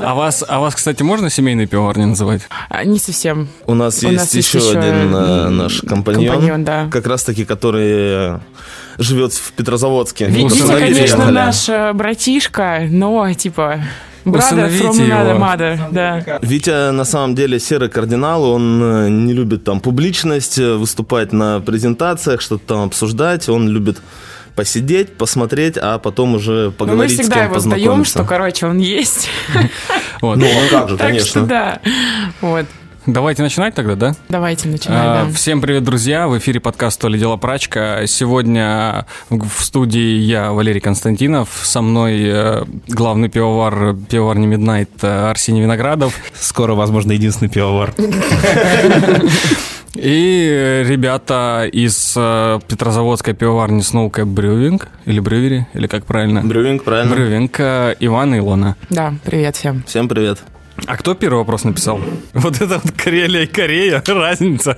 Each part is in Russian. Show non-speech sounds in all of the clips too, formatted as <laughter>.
А вас, а вас, кстати, можно семейной пивоварней называть? А, Не совсем. У нас У есть нас еще еще, один э, наш компаньон, компаньон, да. как раз-таки, который э, живет в Петрозаводске. Ви- Витя, конечно, наш э, братишка, но типа брата Усыновите from его. mother, да. Витя на самом деле серый кардинал, он э, не любит там публичность, выступать на презентациях, что-то там обсуждать, он любит посидеть, посмотреть, а потом уже Но мы поговорить с всегда кем его сдаем, что, короче, он есть. <laughs> Ну, а как же, <laughs> Так что конечно. да. Вот. Давайте начинать тогда, да? Давайте А, начинаем. да. Всем привет, друзья! В эфире подкаст «То ли дело прачка». Сегодня в в студии я, Валерий Константинов. Со мной э, главный пивовар пивоварни Midnight э, Арсений Виноградов. Скоро, возможно, единственный пивовар. <laughs> И э, ребята из э, Петрозаводской пивоварни Snowcap Brewing. Или Брювери, или как правильно? Брювинг, правильно? Брювинг. э, Иван и Илона. Да, привет всем. Всем привет. А кто первый вопрос написал? Вот это вот Карелия и Корея, <laughs> разница.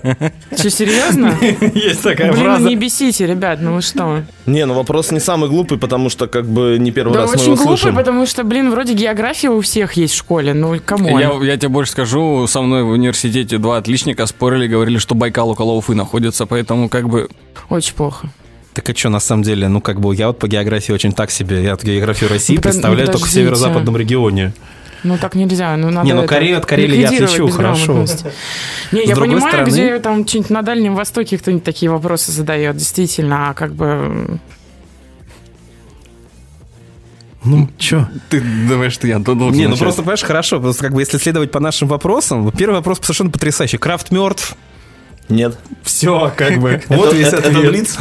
Что, серьезно? <laughs> Есть такая Блин, ну фраза. не бесите, ребят, ну вы что? Не, ну вопрос не самый глупый, потому что как бы не первый Да раз мы его глупо, слышим. потому что, блин, вроде география у всех есть в школе, ну кому? Я, я тебе больше скажу, со мной в университете два отличника спорили, говорили, что Байкал около Уфы находится, поэтому как бы... Очень плохо. Так а что, на самом деле, ну, как бы, я вот по географии очень так себе, я вот географию России под- представляю только в северо-западном регионе. Ну так нельзя, ну надо Не, ну, Корею от Карелии я отличу, хорошо. Не, я понимаю, стороны- где там что-нибудь на Дальнем Востоке кто-нибудь такие вопросы задает, действительно, а как бы... Ну, чё? Ты думаешь, что я должен Не, ну начать? просто, понимаешь, хорошо, просто как бы если следовать по нашим вопросам, вот первый вопрос совершенно потрясающий. Крафт мертв. Нет. Все, как бы. Вот весь ответ. Блиц?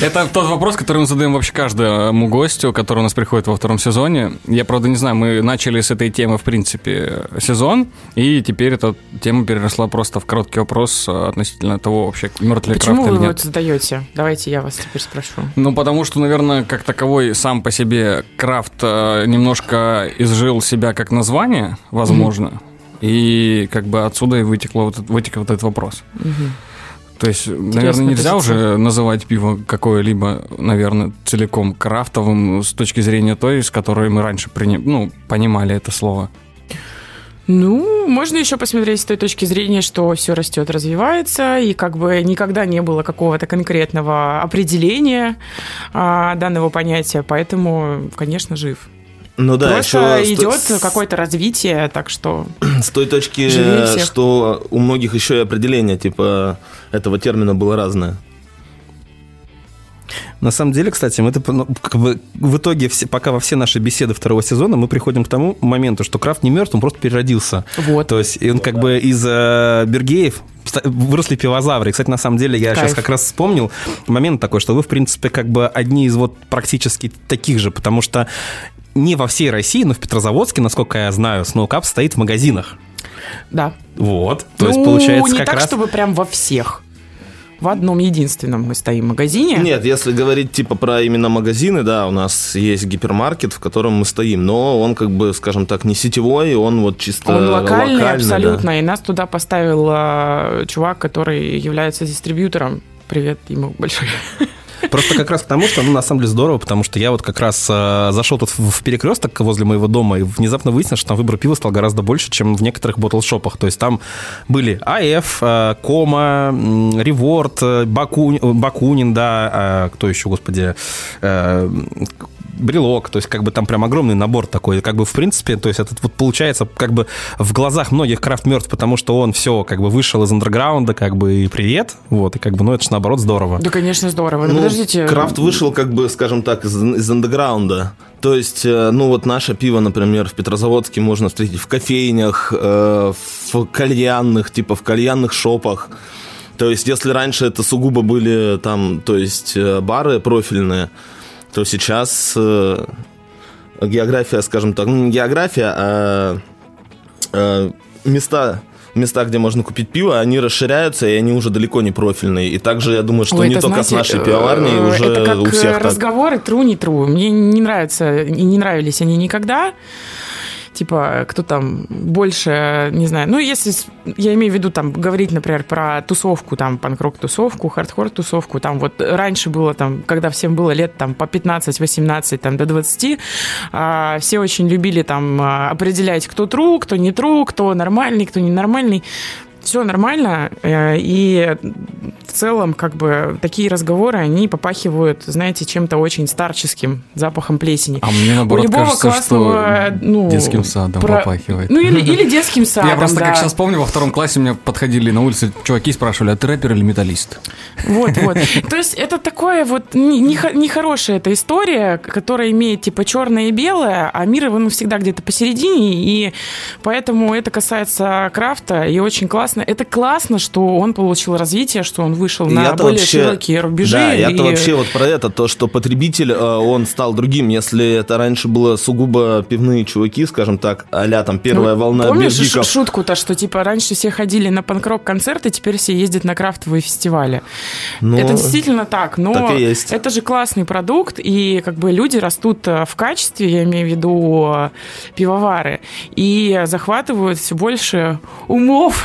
Это тот вопрос, который мы задаем вообще каждому гостю, который у нас приходит во втором сезоне. Я, правда, не знаю, мы начали с этой темы, в принципе, сезон, и теперь эта тема переросла просто в короткий вопрос относительно того, вообще, мертв ли Почему вы его задаете? Давайте я вас теперь спрошу. Ну, потому что, наверное, как таковой сам по себе крафт э, немножко изжил себя как название, возможно. И как бы отсюда и вытекло вот, вытек вот этот вопрос. То есть, наверное, нельзя позиция. уже называть пиво какое-либо, наверное, целиком крафтовым с точки зрения той, с которой мы раньше приня- ну, понимали это слово. Ну, можно еще посмотреть с той точки зрения, что все растет, развивается, и как бы никогда не было какого-то конкретного определения а, данного понятия, поэтому, конечно, жив. Ну да, Просто еще идет с, какое-то развитие, так что <clears throat> с той точки, что у многих еще и определение типа этого термина было разное. На самом деле, кстати, мы это, ну, как бы в итоге, все, пока во все наши беседы второго сезона, мы приходим к тому моменту, что крафт не мертв, он просто переродился. вот. То есть и он как бы из э, Бергеев выросли пивозавры. И, Кстати, на самом деле, я Кайф. сейчас как раз вспомнил момент такой, что вы, в принципе, как бы одни из вот практически таких же, потому что не во всей России, но в Петрозаводске, насколько я знаю, Сноукап стоит в магазинах. Да. Вот. То есть, Ну, получается, не как так, раз... чтобы прям во всех. В одном единственном мы стоим магазине. Нет, если говорить типа про именно магазины, да, у нас есть гипермаркет, в котором мы стоим, но он как бы, скажем так, не сетевой, он вот чисто Он локальный, локальный, да. абсолютно. И нас туда поставил э, чувак, который является дистрибьютором. Привет ему большой. Просто как раз к тому, что, ну, на самом деле здорово, потому что я вот как раз э, зашел тут в, перекресток возле моего дома и внезапно выяснилось, что там выбор пива стал гораздо больше, чем в некоторых ботлшопах. То есть там были АФ, э, Кома, Реворд, э, Баку- Бакунин, да, э, кто еще, господи, э, брелок, то есть как бы там прям огромный набор такой, как бы в принципе, то есть этот вот получается как бы в глазах многих крафт мертв, потому что он все как бы вышел из андерграунда, как бы и привет, вот, и как бы, ну это же наоборот здорово. Да, конечно, здорово. Ну, подождите. Крафт вышел, как бы, скажем так, из, из андеграунда. То есть, э, ну вот наше пиво, например, в Петрозаводске можно встретить в кофейнях, э, в кальянных, типа в кальянных шопах. То есть, если раньше это сугубо были там, то есть, э, бары профильные, то сейчас э, география, скажем так, ну не география, а э, места места, где можно купить пиво, они расширяются, и они уже далеко не профильные. И также, я думаю, что Ой, не это, только знаете, с нашей пивоварней, э, уже это как у всех так. разговоры тру не тру. Мне не нравится и не нравились они никогда. Типа, кто там больше, не знаю, ну, если, я имею в виду, там, говорить, например, про тусовку, там, панк-рок-тусовку, хардкор-тусовку, там, вот раньше было, там, когда всем было лет, там, по 15-18, там, до 20, а, все очень любили, там, а, определять, кто true, кто не true, кто нормальный, кто ненормальный все нормально, э, и в целом, как бы, такие разговоры, они попахивают, знаете, чем-то очень старческим, запахом плесени. А мне, наоборот, У любого кажется, классного, что ну, детским садом про... попахивает. Ну, или, <laughs> или детским садом, Я просто, да. как сейчас помню, во втором классе мне подходили на улице чуваки спрашивали, а ты рэпер или металлист? Вот, вот. <laughs> То есть это такое вот нехорошая эта история, которая имеет, типа, черное и белое, а мир, он всегда где-то посередине, и поэтому это касается крафта, и очень классно классно. Это классно, что он получил развитие, что он вышел на более вообще, широкие рубежи. Да, и... я-то вообще вот про это, то, что потребитель, э, он стал другим. Если это раньше было сугубо пивные чуваки, скажем так, а там первая ну, волна Помнишь бирдиков. шутку-то, что типа раньше все ходили на панк-рок концерты, теперь все ездят на крафтовые фестивали. Ну, это действительно так, но так это же классный продукт, и как бы люди растут э, в качестве, я имею в виду э, пивовары, и захватывают все больше умов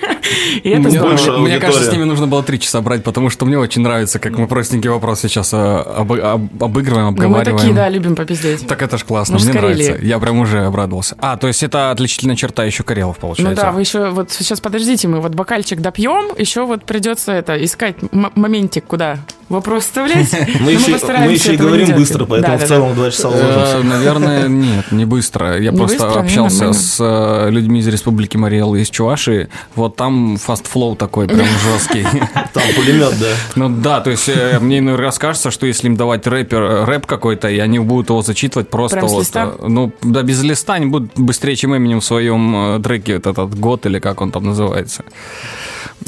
<laughs> И это мне, больше мне кажется, с ними нужно было три часа брать, потому что мне очень нравится, как мы простенький вопрос сейчас э, об, об, обыгрываем, обговариваем. Ну, мы такие, да, любим попиздеть. Так это ж классно, мне нравится. Я прям уже обрадовался. А, то есть это отличительная черта еще Карелов, получается. Ну да, вы еще, вот сейчас подождите, мы вот бокальчик допьем, еще вот придется это, искать моментик, куда вопрос вставлять. <laughs> Мы еще, мы еще и говорим быстро, поэтому в целом два часа уложимся. Наверное, <laughs> нет, не быстро. Я просто общался с э, людьми из Республики Марий Эл и из Чувашии. Вот там fast flow такой прям <laughs> жесткий. Там пулемет, да? Ну да, то есть э, мне иной раз кажется, что если им давать рэпер, э, рэп какой-то, и они будут его зачитывать просто вот... Ну, да, без листа они будут быстрее, чем Eminem в своем треке, Rap God или как он там называется.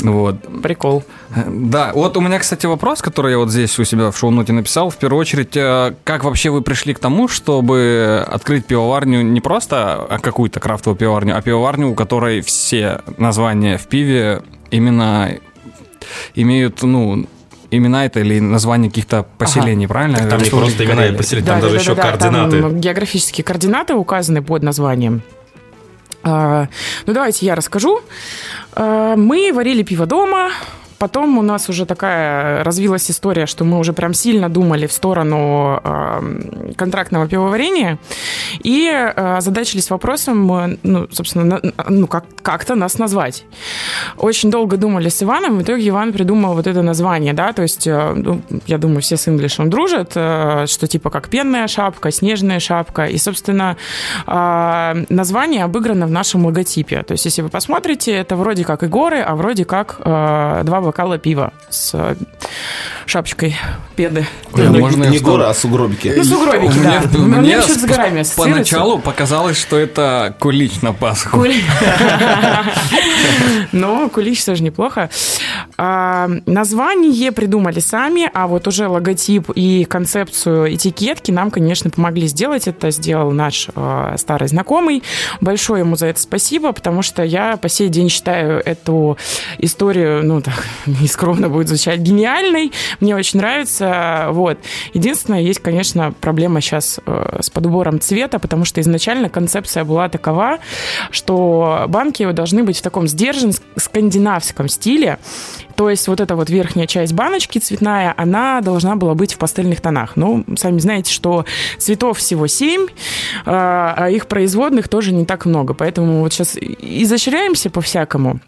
Вот. Прикол. Да, вот у меня, кстати, вопрос, который я вот здесь у себя в шоу-ноте написал. В первую очередь, э, как вообще вы пришли к тому, чтобы открыть пивоварню не просто а какую-то крафтовую пивоварню, а пивоварню, у которой все названия в пиве именно имеют, ну, имена это или название каких-то поселений, ага. правильно? Так там не просто имена и поселения, там да, даже да, еще да, координаты. Там географические координаты указаны под названием. А, ну, давайте я расскажу. А, мы варили пиво дома, Потом у нас уже такая развилась история, что мы уже прям сильно думали в сторону э, контрактного пивоварения и э, задачились вопросом, ну, собственно, на, ну, как, как-то нас назвать. Очень долго думали с Иваном, в итоге Иван придумал вот это название, да, то есть, э, ну, я думаю, все с инглишем дружат, э, что типа как пенная шапка, снежная шапка, и, собственно, э, название обыграно в нашем логотипе. То есть, если вы посмотрите, это вроде как и горы, а вроде как э, два бокала пива с э, шапочкой педы. Ой, не, можно не горы, а сугробики. Ну, сугробики, да. Мне, мне с горами поначалу показалось, что это кулич на Пасху. Кулич. <laughs> Но кулич тоже неплохо. А, название придумали сами, а вот уже логотип и концепцию этикетки нам, конечно, помогли сделать. Это сделал наш э, старый знакомый. Большое ему за это спасибо, потому что я по сей день считаю эту историю, ну, так, <laughs> нескромно будет звучать, гениальной. Мне очень нравится. Вот. Единственное, есть, конечно, проблема сейчас э, с подбором цвета, потому что изначально концепция была такова, что банки должны быть в таком сдержанном скандинавском стиле. То есть вот эта вот верхняя часть баночки цветная, она должна была быть в пастельных тонах. Ну, сами знаете, что цветов всего 7, а, а их производных тоже не так много. Поэтому вот сейчас изощряемся по-всякому.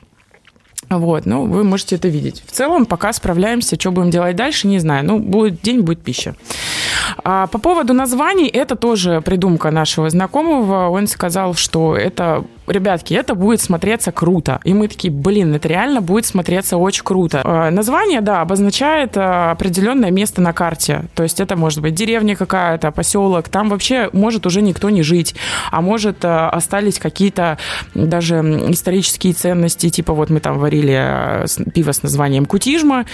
Вот, ну, вы можете это видеть. В целом, пока справляемся, что будем делать дальше, не знаю. Ну, будет день, будет пища. А по поводу названий, это тоже придумка нашего знакомого. Он сказал, что это ребятки, это будет смотреться круто. И мы такие, блин, это реально будет смотреться очень круто. А, название, да, обозначает а, определенное место на карте. То есть это может быть деревня какая-то, поселок. Там вообще может уже никто не жить. А может а, остались какие-то даже исторические ценности. Типа вот мы там варили пиво с названием Кутижма.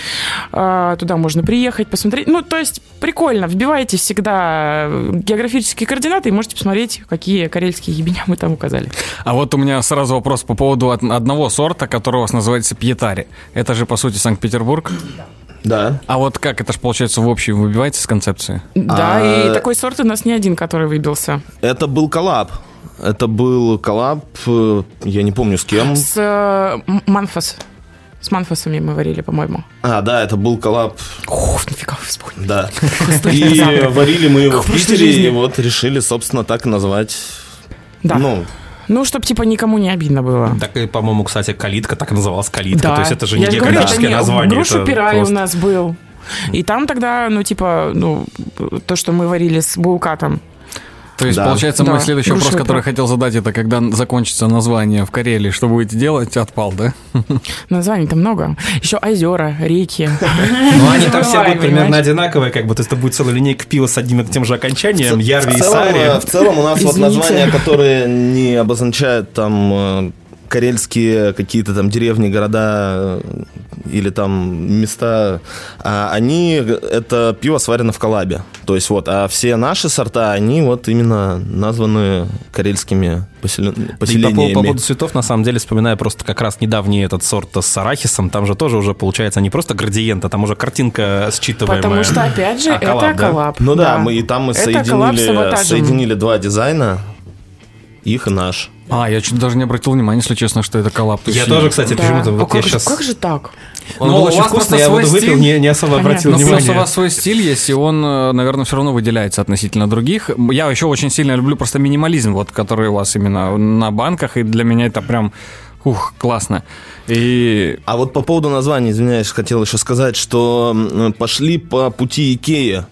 Туда можно приехать, посмотреть. Ну, то есть прикольно. Вбивайте всегда географические координаты и можете посмотреть, какие карельские ебеня мы там указали. А вот у меня сразу вопрос по поводу одного сорта, который у вас называется пьетари. Это же, по сути, Санкт-Петербург? Да. А вот как это же получается в общем выбивается с концепции? Да, а... и такой сорт у нас не один, который выбился. Это был коллаб. Это был коллаб, э, я не помню с кем. С э, Манфас. С Манфасами мы варили, по-моему. А, да, это был коллаб, Ух, нафига вы вспомнили. да. <laughs> И варили мы его в Питере, и вот решили, собственно, так назвать. Да. Ну, Ну, чтобы типа никому не обидно было. Так и, по-моему, кстати, калитка так и называлась калитка. Да. То есть это же Я не говорю, географическое не- название. Грушу пирай просто- у нас был. И там тогда, ну, типа, ну, то, что мы варили с булкатом. То есть, Да. получается, Да. мой следующий вопрос, Грушевый который пирог. хотел задать, это когда закончится название в Карелии, что будете делать, отпал, да? Названий-то много. Еще озера, реки. Ну, они там все будут примерно одинаковые, как бы, то есть это будет целая линейка пива с одним и тем же окончанием, Ярви и целом, э, Сари. в целом у нас вот названия, которые не обозначают там э, карельские какие-то там деревни, города э, или там места, а они, это пиво сварено в коллабе. То есть вот, а все наши сорта, они вот именно названы карельскими поселен- И по, поселениями. по поводу цветов, на самом деле, вспоминаю просто как раз недавний этот сорт с арахисом, там же тоже уже получается не просто градиент, а там уже картинка считываемая. Потому что, опять же, А, коллаб, это да? коллаб. Ну да, мы и там мы Это соединили, соединили два дизайна, их и наш. А, я чуть даже не обратил внимания, если честно, что это коллаб. То Я тоже, кстати, Да. почему-то А вот я как, же, сейчас... как же так? Он Ну, был очень вкусный, я его свой выпил, стиль. не, не особо Понятно. обратил Ну, плюс внимание. у вас свой стиль есть, и он, э, наверное, все равно выделяется относительно других. Я еще очень сильно люблю просто минимализм, вот, который у вас именно на банках, и для меня это прям, ух, классно. И А вот по поводу названия, извиняюсь, хотел еще сказать, что пошли по пути Икеи.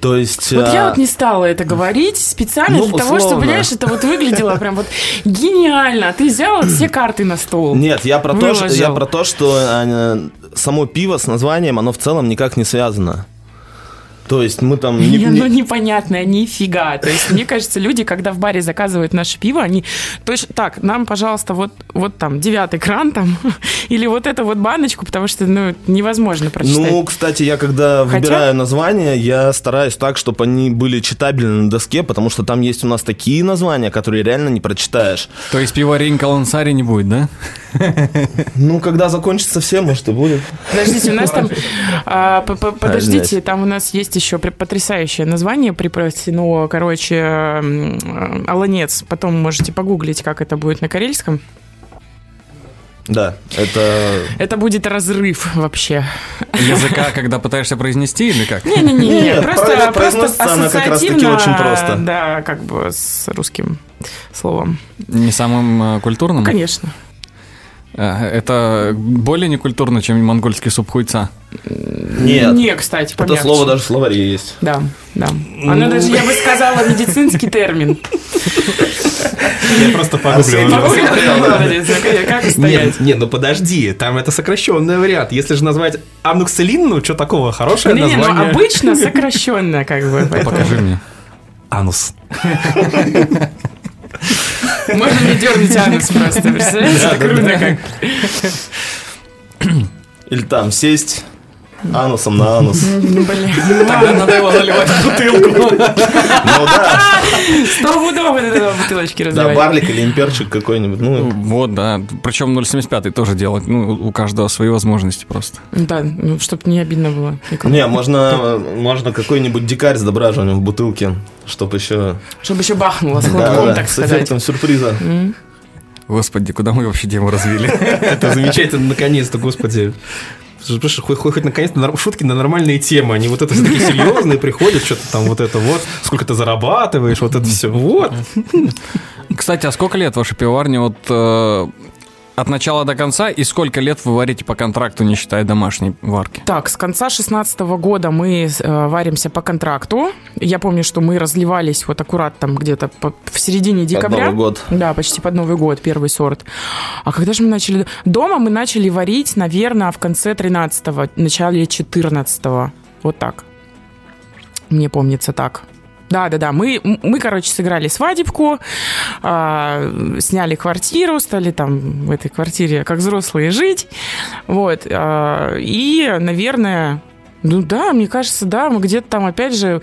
То есть... Вот я а, вот не стала это говорить специально Ну, для того, чтобы, условно. понимаешь, это вот выглядело прям вот гениально. А Ты взял все карты на стол. Нет, я про, то, что, я про то, что а, само пиво с названием, оно в целом никак не связано. То есть мы там... не- оно непонятное, нифига. То есть, мне кажется, люди, когда в баре заказывают наше пиво, они точно так, нам, пожалуйста, вот, вот там девятый кран там, <laughs> или вот эту вот баночку, потому что, ну, невозможно прочитать. Ну, кстати, я когда Хотя- выбираю названия, я стараюсь так, чтобы они были читабельны на доске, потому что там есть у нас такие названия, которые реально не прочитаешь. то есть пиварень Калансари не будет, да? <laughs> Ну, когда закончится все, может и будет. Подождите, у нас там... а, Подождите, там у нас есть еще потрясающее название припрости, ну, короче, м, э, Аланец. Потом можете погуглить, как это будет на карельском. Да, это... Это будет разрыв вообще. Языка, когда пытаешься произнести или как? Не-не-не, просто, про- просто ассоциативно, очень просто. Да, как бы с русским словом. Не самым э, культурным? Конечно. А, Это более некультурно, чем монгольский суп хуйца. Нет, Не, кстати, это помягче. слово даже в словаре есть. Да, да. Оно даже, я бы сказала, медицинский термин. Я просто погуглил. ну, Как? Нет, нет, ну подожди, там это сокращенный вариант. Если же назвать анукселин, ну что такого, хорошее Не, не, ну название. обычно сокращенно, как бы. Покажи мне. Анус. Можно не дернуть анус просто, представляете? Круто как. Или там сесть анусом на анус. Ну, Блин. Тогда надо его заливать в бутылку. Ну да, Сто пудов этого бутылочки да, разливать. барлик или имперчик какой-нибудь. Ну, Вот, да. Причем 0,75 тоже делать. Ну, у каждого свои возможности просто. Да, ну, чтобы не обидно было. никому. не, можно, можно какой-нибудь дикарь с дображиванием в бутылке, чтобы еще... Чтобы еще бахнуло с Да, хлопком, да, так с сказать. эффектом сюрприза. Господи, куда мы вообще тему развили? Это замечательно, наконец-то, господи. Слушай, Хоть, хоть, наконец-то шутки на нормальные темы, они вот это все такие <laughs> серьезные приходят, что-то там вот это вот, сколько ты зарабатываешь, вот это все, вот. Кстати, а сколько лет вашей пивоварне вот э, от начала до конца? И сколько лет вы варите по контракту, не считая домашней варки? Так, с конца 16 года мы э, варимся по контракту. Я помню, что мы разливались вот аккурат там где-то по- в середине декабря. Новый год. Да, почти под Новый год, первый сорт. А когда же мы начали... Дома мы начали варить, наверное, в конце 13-го, начале 14-го. Вот так. Мне помнится так. Да, да, да. Мы, мы, короче, сыграли свадебку, а, сняли квартиру, стали там в этой квартире как взрослые жить. Вот. а, и, наверное, ну да, мне кажется, да, мы где-то там, опять же,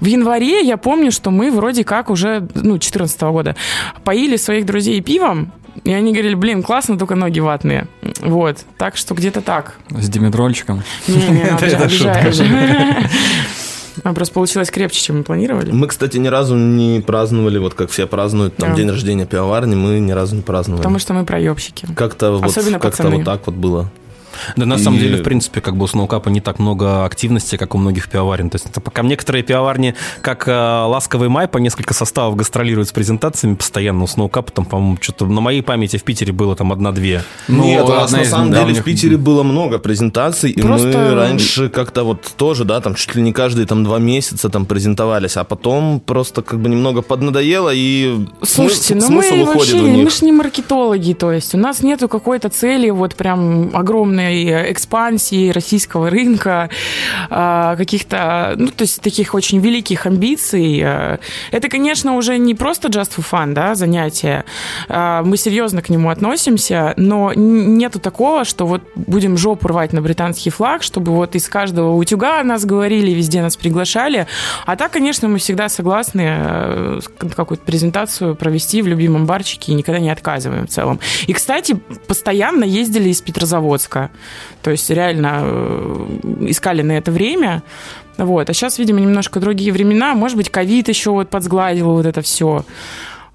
в январе я помню, что мы вроде как уже, ну, 14 года, поили своих друзей пивом, и они говорили, блин, классно, только ноги ватные. Вот, так что где-то так. С димедрольчиком? <laughs> Это- это обижаешь. <laughs> А просто получилось крепче, чем мы планировали. Мы, кстати, ни разу не праздновали, вот как все празднуют, там, Да. день рождения пивоварни, мы ни разу не праздновали. Потому что мы проебщики. Как-то вот, пацаны. вот так вот было. Да, на самом И- деле, в принципе, как бы у Сноукапа не так много активности, как у многих пивоварен. То есть, это пока некоторые пивоварни, как э, Ласковый май, по несколько составов гастролируют с презентациями постоянно. У Сноукапа там, по-моему, что-то на моей памяти в Питере было там одна-две. Ну, Нет, у нас на самом деле в Питере было много презентаций, и Просто- мы раньше как-то вот тоже, да, там чуть ли не каждые там два месяца там презентовались, а потом просто как бы немного поднадоело, и Слушайте, смы- ну мы смысл уходит вообще, в них. мы же не маркетологи, то есть у нас нету какой-то цели вот прям огромной экспансии российского рынка, а, каких-то, ну, то есть таких очень великих амбиций. А, Это, конечно, уже не просто just for fun, да, занятие. А, Мы серьезно к нему относимся, но нету такого, что вот будем жопу рвать на британский флаг, чтобы вот из каждого утюга нас говорили, везде нас приглашали. А так, конечно, мы всегда согласны э, какую-то презентацию провести в любимом барчике и никогда не отказываем в целом. И, кстати, постоянно ездили из Петрозаводска. То есть реально э, искали на это время. Вот. А сейчас, видимо, немножко другие времена. Может быть, ковид еще вот подсгладил вот это все.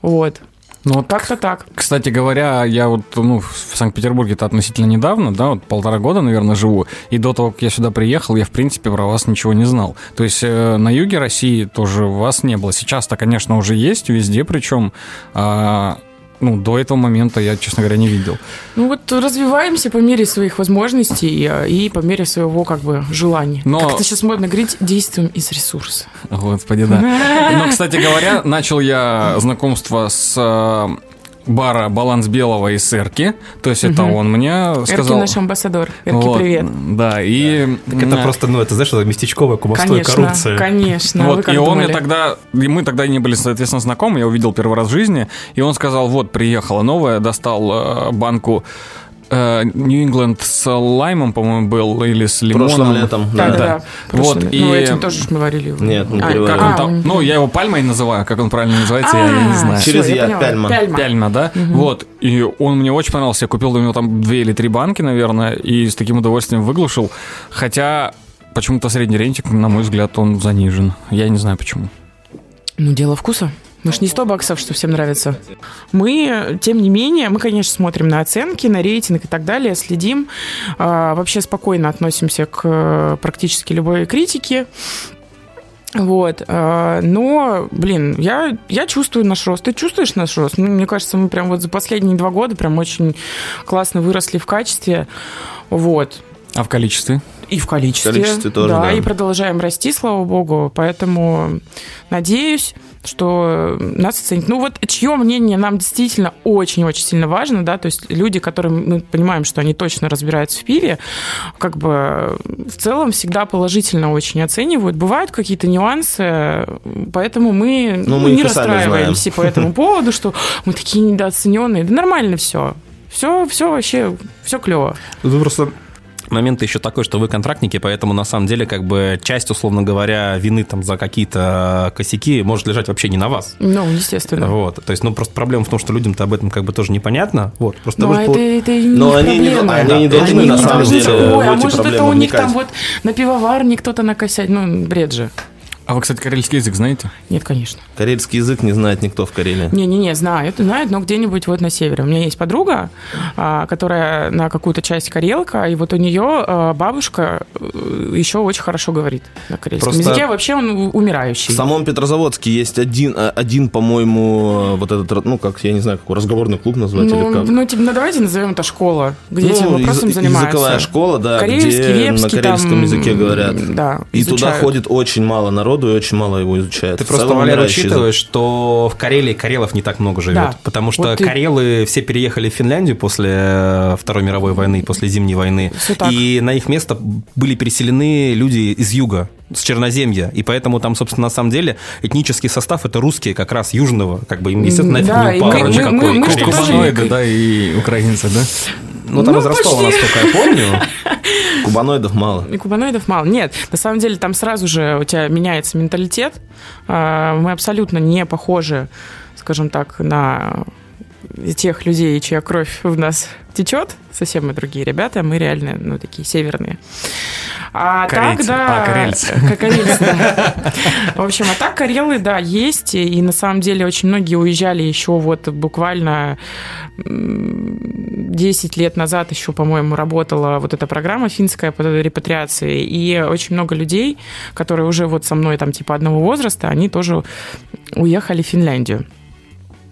Вот. Ну, вот, Как-то так. Кстати говоря, я вот ну, в Санкт-Петербурге-то относительно недавно, да, вот полтора года, наверное, живу, и до того, как я сюда приехал, я, в принципе, про вас ничего не знал. То есть э, на юге России тоже вас не было. Сейчас-то, конечно, уже есть везде, причем а, ну, до этого момента я, честно говоря, не видел. Ну вот развиваемся по мере своих возможностей э, и по мере своего как бы желания. Но- Как это сейчас модно говорить, действуем из ресурса. Господи, да. Но, кстати говоря, начал я знакомство с э, бара «Баланс белого» из Эрки. То есть это он мне Эрки сказал... наш амбассадор. Эрки, Вот, привет. Да, и... Так это просто, ну, это, знаешь, это местечковая кумовство и Конечно, коррупция. конечно. Вот, и он думали? мне тогда, и мы тогда не были, соответственно, знакомы, я увидел первый раз в жизни, и он сказал, вот, приехала новая, достал э, банку э, New England с лаймом, по-моему, был, или с лимоном. Прошлым летом. Да, да, да. Вот, и- Ну, этим тоже мы варили. его. Нет, не А. Как он а, там, ну, я его пальмой называю, как он правильно называется, я, я не а, знаю. Через я «я» поняла. пяльма. Пяльма. Пяльма, да? Вот. И он мне очень понравился. Я купил у него там две или три банки, наверное, и с таким удовольствием выглушил. Хотя почему-то средний рейтинг, на мой взгляд, он занижен. Я не знаю почему. Ну, дело вкуса. Мы ж не 100 баксов, что всем нравится. Мы, тем не менее, мы, конечно, смотрим на оценки, на рейтинг и так далее, следим. А, вообще спокойно относимся к э, практически любой критике. Вот. а, Но, блин, я, я чувствую наш рост. Ты чувствуешь наш рост? Ну, мне кажется, мы прям вот за последние два года прям очень классно выросли в качестве. Вот. А в количестве? И в количестве. В количестве тоже, да, да. и продолжаем расти, слава богу. Поэтому надеюсь, что нас оценят. Ну вот чье мнение нам действительно очень-очень сильно важно, да, то есть люди, которые мы понимаем, что они точно разбираются в пиве, как бы в целом всегда положительно очень оценивают. Бывают какие-то нюансы, поэтому мы, Ну, ну, мы не расстраиваемся по этому <laughs> поводу, что мы такие недооцененные. Да нормально все. Все, все вообще, все клево. Тут просто момент еще такой, что вы контрактники, поэтому на самом деле как бы часть, условно говоря, вины там за какие-то косяки может лежать вообще не на вас. Ну, естественно. Вот, то есть, ну, просто проблема в том, что людям-то об этом как бы тоже непонятно. Вот, просто Ну, вы а пол- это, это и не Но они не- проблема. они не должны, Они на не самом должны. деле, Ой, в а может, это у них там вот на пивоварне кто-то накосять. Ну, бред же. А вы, кстати, карельский язык знаете? Нет, конечно. Карельский язык не знает никто в Карелии. Не-не-не, знают, знают, но где-нибудь вот на севере. У меня есть подруга, а, которая на какую-то часть карелка, и вот у нее а, бабушка э, еще очень хорошо говорит на карельском Просто- языке. Вообще он умирающий. В самом Петрозаводске есть один, э, один по-моему, э, вот этот, ну, как, я не знаю, как его, разговорный клуб назвать ну, или как. ну, типа, ну, давайте назовем это школа, где этим Ну, вопросом язы- занимаются. Языковая школа, да, Карельский, где вепский, на карельском там, языке говорят. Да, И туда ходит очень мало народу, и очень мало его изучают. Ты В просто, Валер, язык. учитываешь, что в Карелии карелов не так много живет. Да. Потому что Вот ты- карелы все переехали в Финляндию после э, Второй мировой войны, после Зимней войны. И на их место были переселены люди из юга, с Черноземья. И поэтому там, собственно, на самом деле этнический состав это русские как раз южного. Как бы им, естественно, нафиг Да, не и упало мы- мы- никакой мы- мы тоже- Кубаноиды, да, и украинцы, да? Ну, там Ну, из Ростова, почти. насколько я помню. <laughs> <laughs> Кубаноидов мало. И кубаноидов мало. Нет, на самом деле там сразу же у тебя меняется менталитет. А, Мы абсолютно не похожи, скажем так, на тех людей, чья кровь в нас течет. Совсем мы другие ребята, мы реально, ну, такие северные. А Корейцы. так, да. А, корейцы, <laughs> да. В общем, а так карелы, да, есть. И на самом деле очень многие уезжали еще вот буквально м, 10 лет назад еще, по-моему, работала вот эта программа финская по репатриации. И очень много людей, которые уже вот со мной там типа одного возраста, они тоже уехали в Финляндию.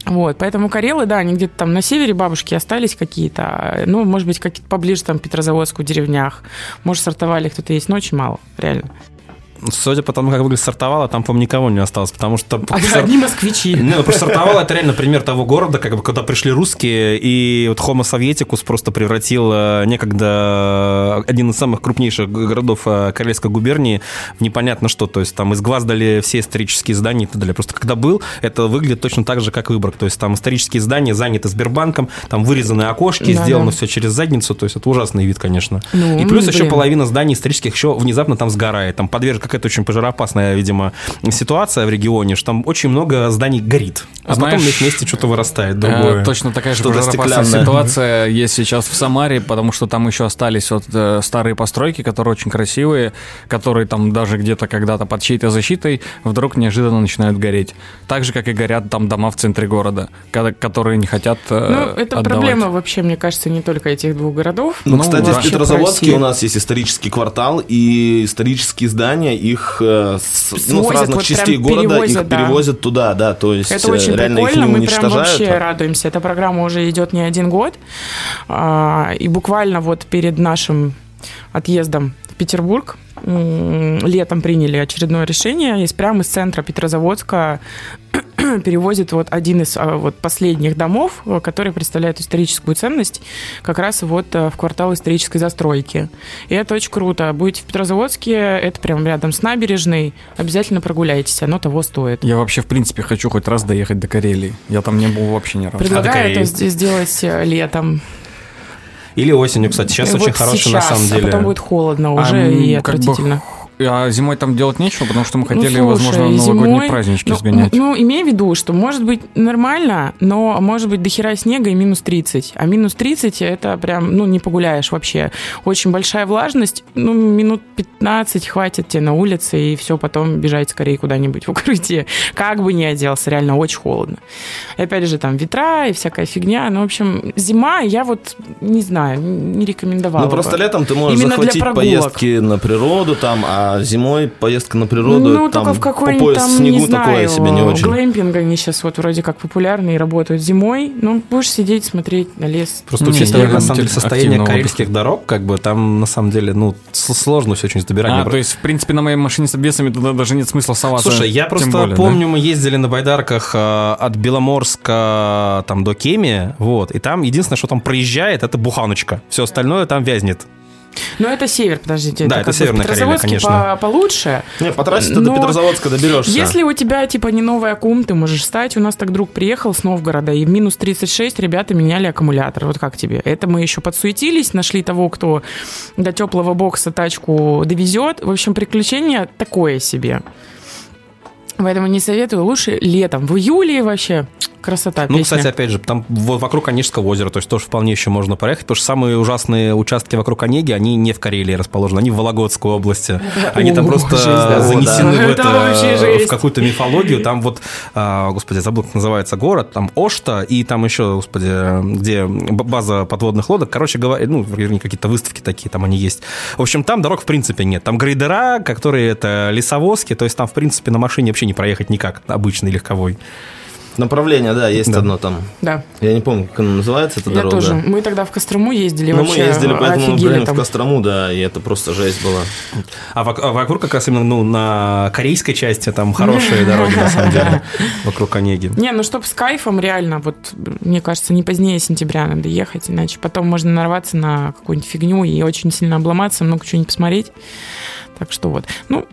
Вот, поэтому Карелы, да, они где-то там на севере бабушки остались какие-то, ну, может быть, какие-то поближе там Петрозаводску, деревнях. Может, сортовали кто-то есть, но очень мало, реально. Судя по тому, как выглядит сортовало, там, по никого не осталось, потому что... А одни москвичи. Не, ну просто Сартовал это реально пример того города, как бы, когда пришли русские, и вот Homo Советикус просто превратил э, некогда один из самых крупнейших городов э, Карельской губернии в непонятно что. То есть там из глаз дали все исторические здания и так далее. Просто когда был, это выглядит точно так же, как Выборг. То есть там исторические здания заняты Сбербанком, там вырезаны окошки, Да, сделано да. все через задницу. То есть это ужасный вид, конечно. Ну, и плюс еще блин. половина зданий исторических еще внезапно там сгорает. Там подвержена какая-то очень пожароопасная, видимо, ситуация в регионе, что там очень много зданий горит. А Знаешь, потом на их месте что-то вырастает Э, другое. Точно такая же пожароопасная ситуация есть сейчас в Самаре, потому что там еще остались вот э, старые постройки, которые очень красивые, которые там даже где-то когда-то под чьей-то защитой вдруг неожиданно начинают гореть. Так же, как и горят там дома в центре города, ко- которые не хотят э, Ну, это отдавать. проблема вообще, мне кажется, не только этих двух городов. Ну, Ну, кстати, да. в Петрозаводске у нас есть исторический квартал, и исторические здания их э, с, ну, с разных вот частей города перевозят, их да. перевозят туда, да, то есть Это э, очень реально их прикольно, не мы прям вообще радуемся. Эта программа уже идет не один год. А, И буквально вот перед нашим отъездом в Петербург летом приняли очередное решение. И прямо из центра Петрозаводска <clears throat> перевозит вот один из а, вот последних домов, э, который представляет историческую ценность, как раз вот э, в квартал исторической застройки. И это очень круто. Будете в Петрозаводске, это прям рядом с набережной, обязательно прогуляйтесь, оно того стоит. Я вообще, в принципе, хочу хоть раз доехать до Карелии. Я там не был вообще ни разу. Предлагаю Кореи. это сделать э, летом. Или осенью, кстати. Сейчас Вот очень хороший на самом А деле. потом будет холодно А, уже м, и как бы отвратительно. А зимой там делать нечего, потому что мы Ну, хотели, слушай, возможно, на зимой- новогодние празднички ну, сгонять. Ну, имей в виду, что может быть нормально, но может быть дохера снега и минус 30. А минус 30 это прям, ну, не погуляешь вообще. Очень большая влажность, ну, минут 15 хватит тебе на улице, и все, потом бежать скорее куда-нибудь в укрытие. Как бы ни оделся, реально очень холодно. И опять же, там ветра и всякая фигня. Ну, в общем, зима, я вот не знаю, не рекомендовала Ну, просто бы. летом ты можешь Именно захватить поездки на природу там, а зимой поездка на природу, Ну, там только в по пояс там, снегу не такое знаю, себе не очень. глэмпинг они сейчас вот вроде как популярны и работают зимой. Ну, будешь сидеть, смотреть на лес. Просто Не, учитывая, я на самом деле, состояние карельских дорог, как бы там, на самом деле, ну, сложно все очень с добиранием. А, то есть, в принципе, на моей машине с обвесами туда даже нет смысла соваться. Слушай, я просто более, да? помню, мы ездили на байдарках э, от Беломорска там до Кеми, вот, и там единственное, что там проезжает, это буханочка. Все остальное там вязнет. Но это север, подождите. Да, это в Северная Карелия, конечно. по- получше. Не, по трассе ты до Петрозаводска доберешься. Если у тебя, типа, не новый аккум, ты можешь встать. У нас так друг приехал с Новгорода, и в минус 36 ребята меняли аккумулятор. Вот как тебе? Это мы еще подсуетились, нашли того, кто до теплого бокса тачку довезет. В общем, приключение такое себе. Поэтому не советую. Лучше летом. В июле вообще красота. Ну, песня. кстати, опять же, там вот вокруг Онежского озера, то есть тоже вполне еще можно проехать, потому что самые ужасные участки вокруг Онеги, они не в Карелии расположены, они в Вологодской области. Они там просто занесены в, какую-то мифологию. Там вот, а, господи, забыл, как называется город, там Ошта, и там еще, господи, где база подводных лодок. Короче говоря, ну, вернее, какие-то выставки такие, там они есть. В общем, там дорог в принципе нет. Там грейдера, которые это лесовозки, то есть там, в принципе, на машине вообще не проехать никак, обычный легковой. Направление, да, есть Да. одно там. Да, Я не помню, как оно называется, эта я дорога. тоже. Мы тогда в Кострому ездили. Ну, мы вообще ездили по этому офигели направлению в там. Кострому, да, и это просто жесть была. А а вокруг как раз именно ну, на корейской части там хорошие <laughs> дороги, на самом деле, <laughs> вокруг Онеги. Не, ну чтоб с кайфом реально, вот мне кажется, не позднее сентября надо ехать, иначе потом можно нарваться на какую-нибудь фигню и очень сильно обломаться, много чего не посмотреть. Так что вот. Ну,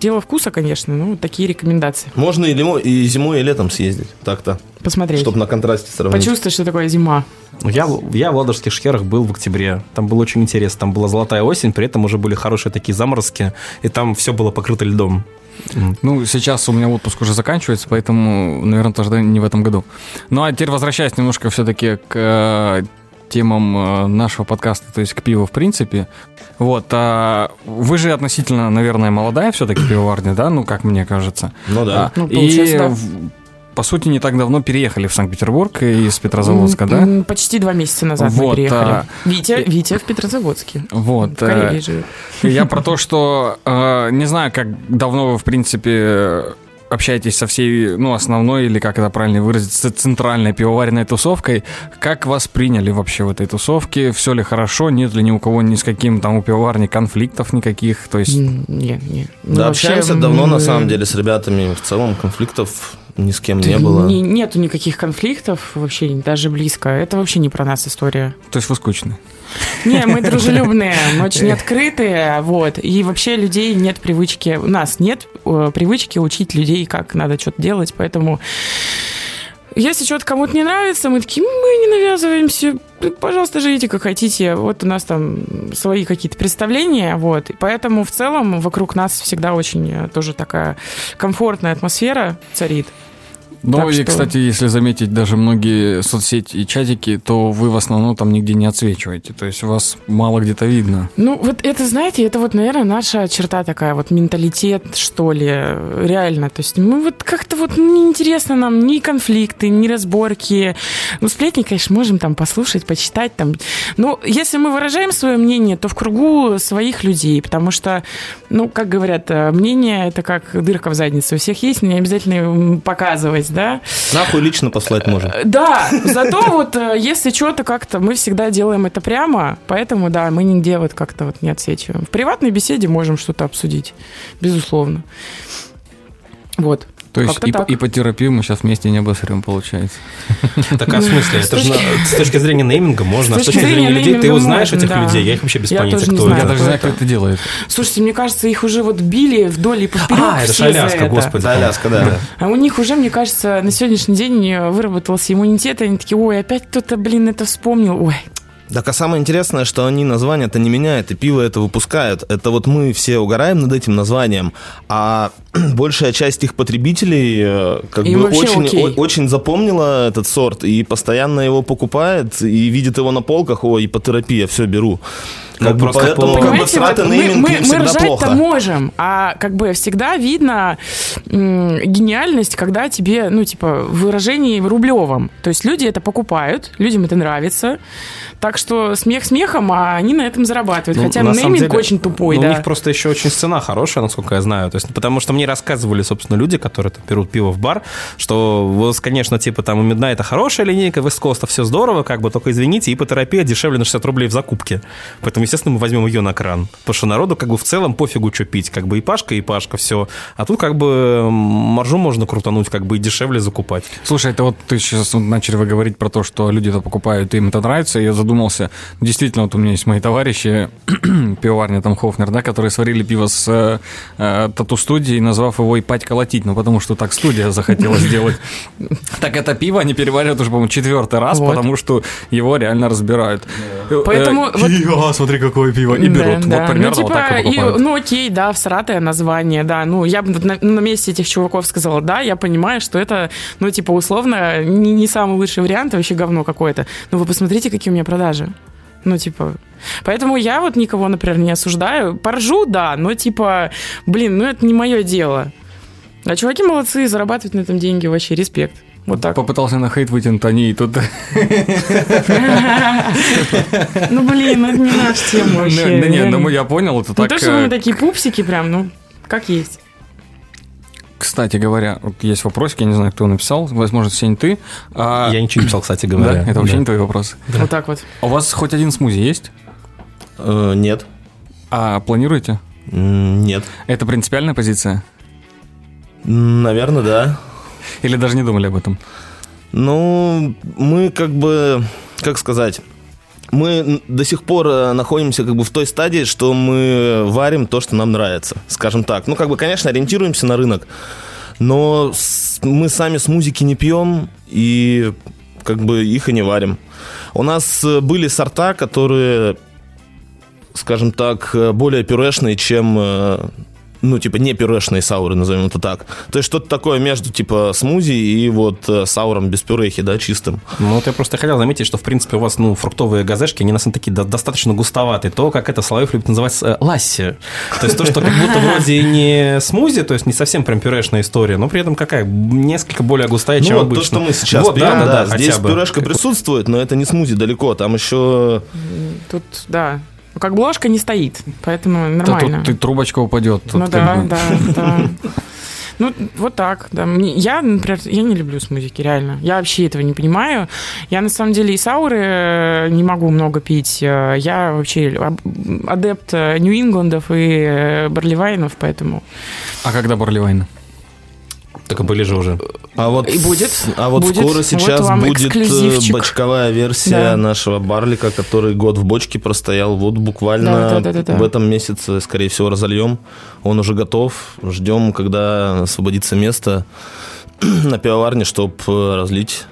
дело вкуса, конечно, ну, такие рекомендации. Можно и, лимо- и зимой, и летом съездить, так-то, Посмотреть. чтобы на контрасте сравнить. Почувствовать, что такое зима. Ну, Я, я в Ладожских шхерах был в октябре. Там было очень интересно. Там была золотая осень, при этом уже были хорошие такие заморозки, и там все было покрыто льдом. Ну, сейчас у меня отпуск уже заканчивается, поэтому, наверное, тоже не в этом году. Ну, а теперь возвращаясь немножко все-таки к э, темам э, нашего подкаста, то есть к пиву в принципе. Вот, а вы же относительно, наверное, молодая все-таки пивоварня, да, ну, как мне кажется. Ну да. А, Ну, и, да. по сути, не так давно переехали в Санкт-Петербург из Петрозаводска, да? Почти два месяца назад Вот, мы приехали. а, Витя, Витя в Петрозаводске. Вот. В Карелии э, живет. Я про то, что э, не знаю, как давно вы, в принципе, общаетесь со всей, ну, основной, или как это правильно выразиться, центральной пивоваренной тусовкой. Как вас приняли вообще в этой тусовке? Все ли хорошо? Нет ли ни у кого ни с каким там у пивоварни конфликтов никаких? То есть... Не, не. Мы Да, вообще, общаемся давно, на самом деле, с ребятами. В целом конфликтов ни с кем да не было. не- нету никаких конфликтов вообще, даже близко. Это вообще не про нас история. То есть вы скучны? Не, мы <laughs> дружелюбные, мы очень открытые, вот. И вообще людей нет привычки, у нас нет э, привычки учить людей, как надо что-то делать, поэтому если что-то кому-то не нравится, мы такие, мы не навязываемся, пожалуйста, живите как хотите. Вот у нас там свои какие-то представления, вот. И поэтому в целом вокруг нас всегда очень э, тоже такая комфортная атмосфера царит. Ну Так и, что- кстати, если заметить даже многие соцсети и чатики, то вы в основном там нигде не отсвечиваете. То есть вас мало где-то видно. Ну, вот это, знаете, это вот, наверное, наша черта такая, вот менталитет, что ли, реально. То есть мы вот как-то вот неинтересно нам ни конфликты, ни разборки. Ну, сплетни, конечно, можем там послушать, почитать там. Но если мы выражаем свое мнение, то в кругу своих людей, потому что, ну, как говорят, э, мнение это как дырка в заднице. У всех есть, не обязательно показывать, да? Нахуй лично послать можно. Э, Да, зато вот э, если что-то как-то, мы всегда делаем это прямо, поэтому, да, мы нигде вот как-то вот не отсвечиваем. В приватной беседе можем что-то обсудить, безусловно. Вот. То есть и, так. по терапии мы сейчас вместе не обосрем, получается. <laughs> Так а в смысле? С Это же с точки зрения нейминга можно. С С точки зрения людей, ты его нейминга знаешь, можно, этих людей? Я их вообще без понятия, кто знаю. Я это. даже знаю, это- кто это делает. Слушайте, мне кажется, их уже вот били вдоль и поперек А, это же Аляска, это. господи. Да, Аляска, да. А у них уже, мне кажется, на сегодняшний день выработался иммунитет, они такие, ой, опять кто-то, блин, это вспомнил. Ой, Так а самое интересное, что они название-то не меняют, и пиво это выпускают. Это вот мы все угораем над этим названием, а <clears throat> большая часть их потребителей э, как Им бы очень, о- очень запомнила этот сорт и постоянно его покупает, и видит его на полках, о, ипотерапия, все, беру. Ну, Как бы просто поэтому по- как бы вот мы, нейминг мы- мы ржать-то можем, а как бы всегда видно м, гениальность, когда тебе, ну, типа, в выражении рублевом. То есть люди это покупают, людям это нравится. Так что смех смехом, а они на этом зарабатывают. Ну, Хотя нейминг деле, очень тупой, ну, да. У них просто еще очень цена хорошая, насколько я знаю. То есть, потому что мне рассказывали, собственно, люди, которые там, берут пиво в бар, что, вот, конечно, типа там у Midnight хорошая линейка, West Coast все здорово, как бы, только извините, ипотерапия дешевле на 60 рублей в закупке. Поэтому, естественно, мы возьмем ее на кран. Потому что народу как бы в целом пофигу, что пить. Как бы и Пашка, и Пашка, все. А тут как бы маржу можно крутануть, как бы и дешевле закупать. Слушай, это вот ты сейчас начали вы говорить про то, что люди это покупают, и им это нравится, и я задумался, действительно, вот у меня есть мои товарищи, <clears throat> пивоварня там Хофнер, да, которые сварили пиво с э, э, тату-студии, назвав его «Ипать колотить», ну, потому что так студия захотела <laughs> сделать. Так это пиво они переваривают уже, по-моему, четвертый раз, потому что его реально разбирают. Поэтому Э, вот- <laughs> «Я, смотри, какое пиво, и берут. да. Вот примерно ну, вот типа, так и и, ну, окей, да, всратое название, да. Ну, я бы на, на месте этих чуваков сказала, да, я понимаю, что это, ну, типа, условно, не, не самый лучший вариант, а вообще говно какое-то. Но вы посмотрите, какие у меня продажи. Ну, типа... Поэтому я вот никого, например, не осуждаю. Поржу, да, но, типа, блин, ну, это не мое дело. А чуваки молодцы, зарабатывают на этом деньги, вообще респект. Вот так. Попытался на хейт вытянуть они, и тут... Ну, блин, ну, это не наша тема вообще. Да не, реально. ну я понял, это Не так... то, что э, мы такие пупсики прям, ну, как есть. Кстати говоря, вот есть вопросик, я не знаю, кто написал, возможно, Сень, ты. А, Я ничего не писал, кстати <laughs> да, говоря. это вообще Да. не твой вопрос. Вот так вот. А У вас хоть один смузи есть? Э, Нет. А планируете? Нет. Это принципиальная позиция? Наверное, да. Или даже не думали об этом? Ну, мы как бы, как сказать, мы до сих пор э, находимся как бы в той стадии, что мы варим то, что нам нравится, скажем так. Ну, как бы, конечно, ориентируемся на рынок, но мы сами с музыки не пьем и как бы их и не варим. У нас э, были сорта, которые, скажем так, э, более пюрешные, чем ну, типа, не пюрешные сауры, назовем это так. То есть что-то такое между, типа, смузи и вот э, сауром без пюрехи, да, чистым. Ну, вот я просто хотел заметить, что, в принципе, у вас, ну, фруктовые газешки, они на самом такие до- достаточно густоватые. То, как это Соловьев любит называть э, ласси. То есть то, что как будто вроде и не смузи, то есть не совсем прям пюрешная история, но при этом какая? Несколько более густая, чем ну, вот обычно. то, что мы сейчас вот, пьем, да, да, да, здесь бы. пюрешка присутствует, но это не смузи далеко, там еще... Тут, да. Как бложка не стоит, поэтому Да нормально. тут и трубочка упадет. тут ну да, бы. да, да. Ну, вот так, да. Мне- я, например, я не люблю смузики, реально. Я вообще этого не понимаю. Я, на самом деле, и сауры э, не могу много пить. Э, Я вообще об- адепт э, Нью-Ингландов и барливайнов, поэтому... А когда Барливайн? Так были же уже. А вот, И будет. А вот Будет. скоро Вот сейчас вам будет э, бочковая версия Да. нашего барлика, который год в бочке простоял. Вот буквально Да, да, да, да, да. в этом месяце, скорее всего, разольем. Он уже готов. Ждем, когда освободится место <clears throat> на пивоварне, чтобы разлить.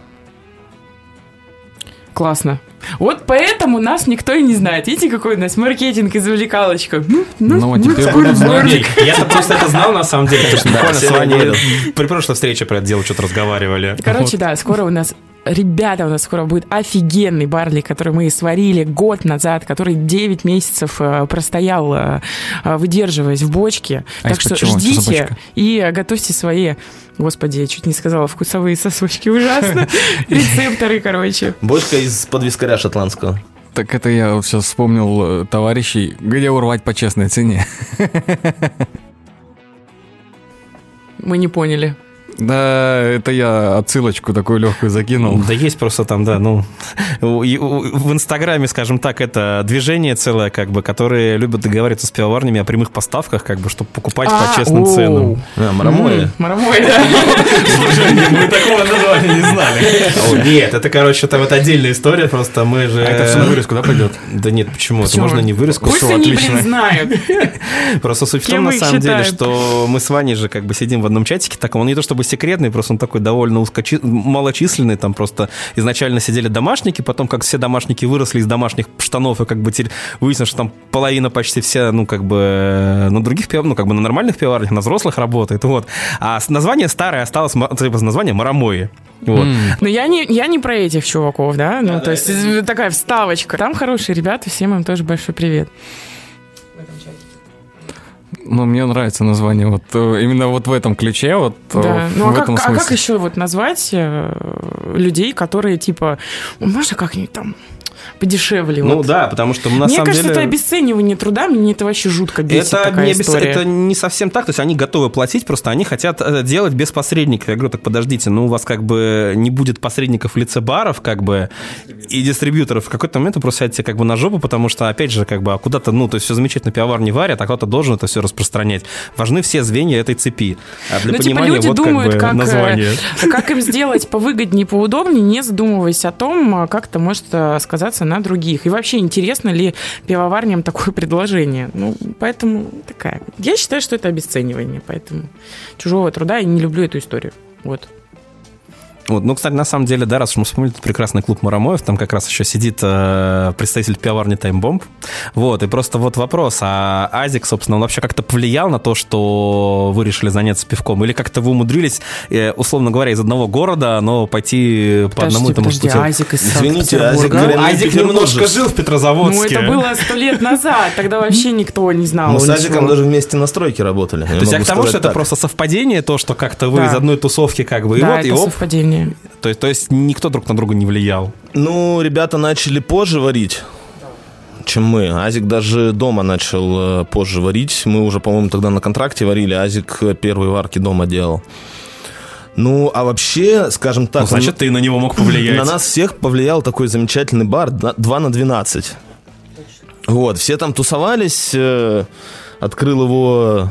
Классно. Вот поэтому нас никто и не знает. Видите, какой у нас маркетинг и завлекалочка. Ну, Ну, а теперь будут знать. Я-то просто это знал, на самом деле, буквально с при прошлой встрече про это дело что-то разговаривали. Короче, да, скоро у нас Ребята, у нас скоро будет офигенный барлик, который мы сварили год назад, который 9 месяцев э, простоял, э, э, выдерживаясь в бочке. А так что чего? Ждите и готовьте свои, господи, я чуть не сказала, вкусовые сосочки, ужасно. <laughs> Рецепторы, короче. Бочка из-под вискаря шотландского. Так это я вот сейчас вспомнил э, товарищей, где урвать по честной цене. Мы не поняли. Да, это я отсылочку такую легкую закинул. Да есть просто там, да, ну, в Инстаграме, скажем так, это движение целое, как бы, которые любят договариваться с пивоварнями о прямых поставках, как бы, чтобы покупать А, по честным оу. ценам. А, Марамоя. М, Марамой, да. Мы такого названия не знали. Нет, это, короче, там это отдельная история, просто мы же... А это все на вырезку, да, пойдет? Да нет, почему? Это Почему? можно не вырезку. Они, отлично. блин, знают. Просто суть в том, на самом деле, что мы с Ваней же как бы сидим в одном чатике таком, он не то чтобы секретный, просто он такой довольно узкочи... малочисленный, там просто изначально сидели домашники, потом как все домашники выросли из домашних штанов, и как бы теперь выяснилось, что там половина почти вся, ну как бы э, на других пив... ну как бы на нормальных пивоварнях, на взрослых работает, вот. А название старое осталось, типа, название Марамои. Вот. Но я не, я не про этих чуваков, да? Ну, то есть э, такая вставочка. Там хорошие ребята, всем им тоже большой привет. Ну, мне нравится название. Вот э, именно вот в этом ключе, вот э, Да. в Ну, а как, этом а как смысле. еще вот назвать э, людей, которые типа, можно как-нибудь там подешевле? Ну вот? да, потому что на Мне самом кажется, деле... это обесценивание труда, мне это вообще жутко бесит Это такая не, обес- история. это не совсем так, то есть они готовы платить, просто они хотят э, делать без посредников. Я говорю, так подождите, ну у вас как бы не будет посредников в лице баров, как бы, и дистрибьюторов. В какой-то момент вы просто сядете как бы на жопу, потому что, опять же, как бы, а куда-то, ну, то есть все замечательно, пивовар не варят, а кто-то должен это все распространять. Важны все звенья этой цепи. А для Ну, типа, понимания люди вот думают, как как, бы э, название. как им сделать повыгоднее, поудобнее, не задумываясь о том, как это может э, сказаться на других. И вообще, интересно ли пивоварням такое предложение? Ну, поэтому такая. Я считаю, что это обесценивание, поэтому чужого труда я не люблю эту историю. Вот. Вот, ну, кстати, на самом деле, да, раз уж мы вспомнили этот прекрасный клуб Марамоев, там как раз еще сидит э, представитель пивоварни Таймбомб. Вот, и просто вот вопрос, а Азик, собственно, он вообще как-то повлиял на то, что вы решили заняться пивком? Или как-то вы умудрились, э, условно говоря, из одного города, но пойти по одному этому подожди, пути? Азик из Извините? Азик, говорят, Ну, Азик немножко жил в Ну, Петрозаводске. это было сто лет назад, тогда вообще никто не знал. Мы с. Азиком даже вместе на стройке работали. То есть я к тому, что это просто совпадение, то, что как-то вы из одной тусовки как бы, и Да, вот, и оп. совпадение. То есть, то есть никто друг на друга не влиял. Ну, ребята начали позже варить, чем мы. Азик даже дома начал э, позже варить. Мы уже, по-моему, тогда на контракте варили. Азик э, первые варки дома делал. Ну, а вообще, скажем так... Ну, значит, ты на него мог повлиять. На нас всех повлиял такой замечательный бар 2 на 12. Вот, все там тусовались. э, Открыл его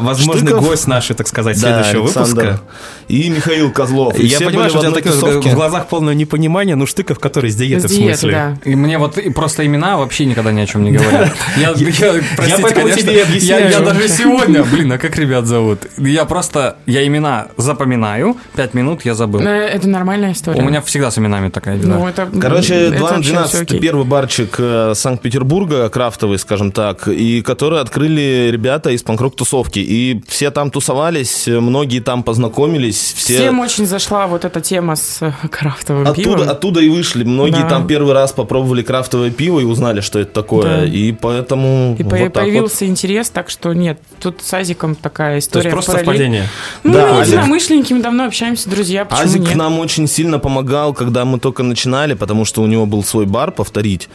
Возможный Штыков. гость нашей, так сказать, да, следующего Александр выпуска. и Михаил Козлов. И Я понимаю, что у в тебя тусовке. в глазах полное непонимание, ну штыков, который с диеты, С в диеты, смысле. да. И мне вот и просто имена вообще никогда ни о чем не говорят. Я, я, простите, поэтому конечно, тебе и объясняю. Я, я даже сегодня, блин, а как ребят зовут? Я просто, я имена запоминаю, пять минут я забыл. Ну, Это нормальная история. У меня всегда с именами такая беда. Ну, это, Короче, это 2 на вообще 12 всё это окей. первый барчик э, Санкт-Петербурга, крафтовый, скажем так, и который открыли ребята из панкрок-тусовки. Тусовки. И все там тусовались, многие там познакомились. Все... Всем очень зашла вот эта тема с э, крафтовым Оттуда, пивом. оттуда и вышли. Многие Да. там первый раз попробовали крафтовое пиво и узнали, что это такое. Да. И поэтому И вот по- так вот. появился интерес, так что нет, тут с Азиком такая То есть история. просто параллель. совпадение. Ну, Да, мы Азик- единомышленники, мы давно общаемся, друзья, почему Азик нет? нам очень сильно помогал, когда мы только начинали, потому что у него был свой бар повторить.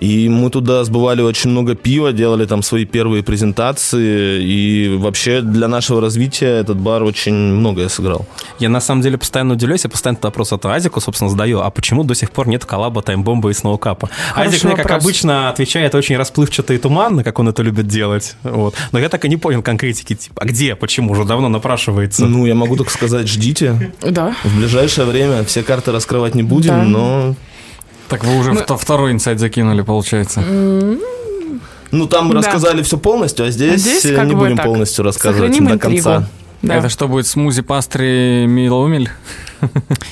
И мы туда сбывали очень много пива, делали там свои первые презентации. И вообще для нашего развития этот бар очень многое сыграл. Я на самом деле постоянно удивляюсь, я постоянно этот вопрос от Азику, собственно, задаю, а почему до сих пор нет коллаба Таймбомба и Сноукапа? Азик мне, как обычно, отвечает очень расплывчато и туманно, как он это любит делать. Вот. Но я так и не понял конкретики, типа, а где, почему, уже давно напрашивается. Ну, я могу только сказать, ждите. Да. В ближайшее время все карты раскрывать не будем, но... Так вы уже вто- второй инсайт закинули, получается. Ну, там Да. рассказали все полностью, а здесь, Здесь э, не будем так. полностью рассказывать Сохраним до интригу. конца. Да. Это что будет смузи пастри Милоумель?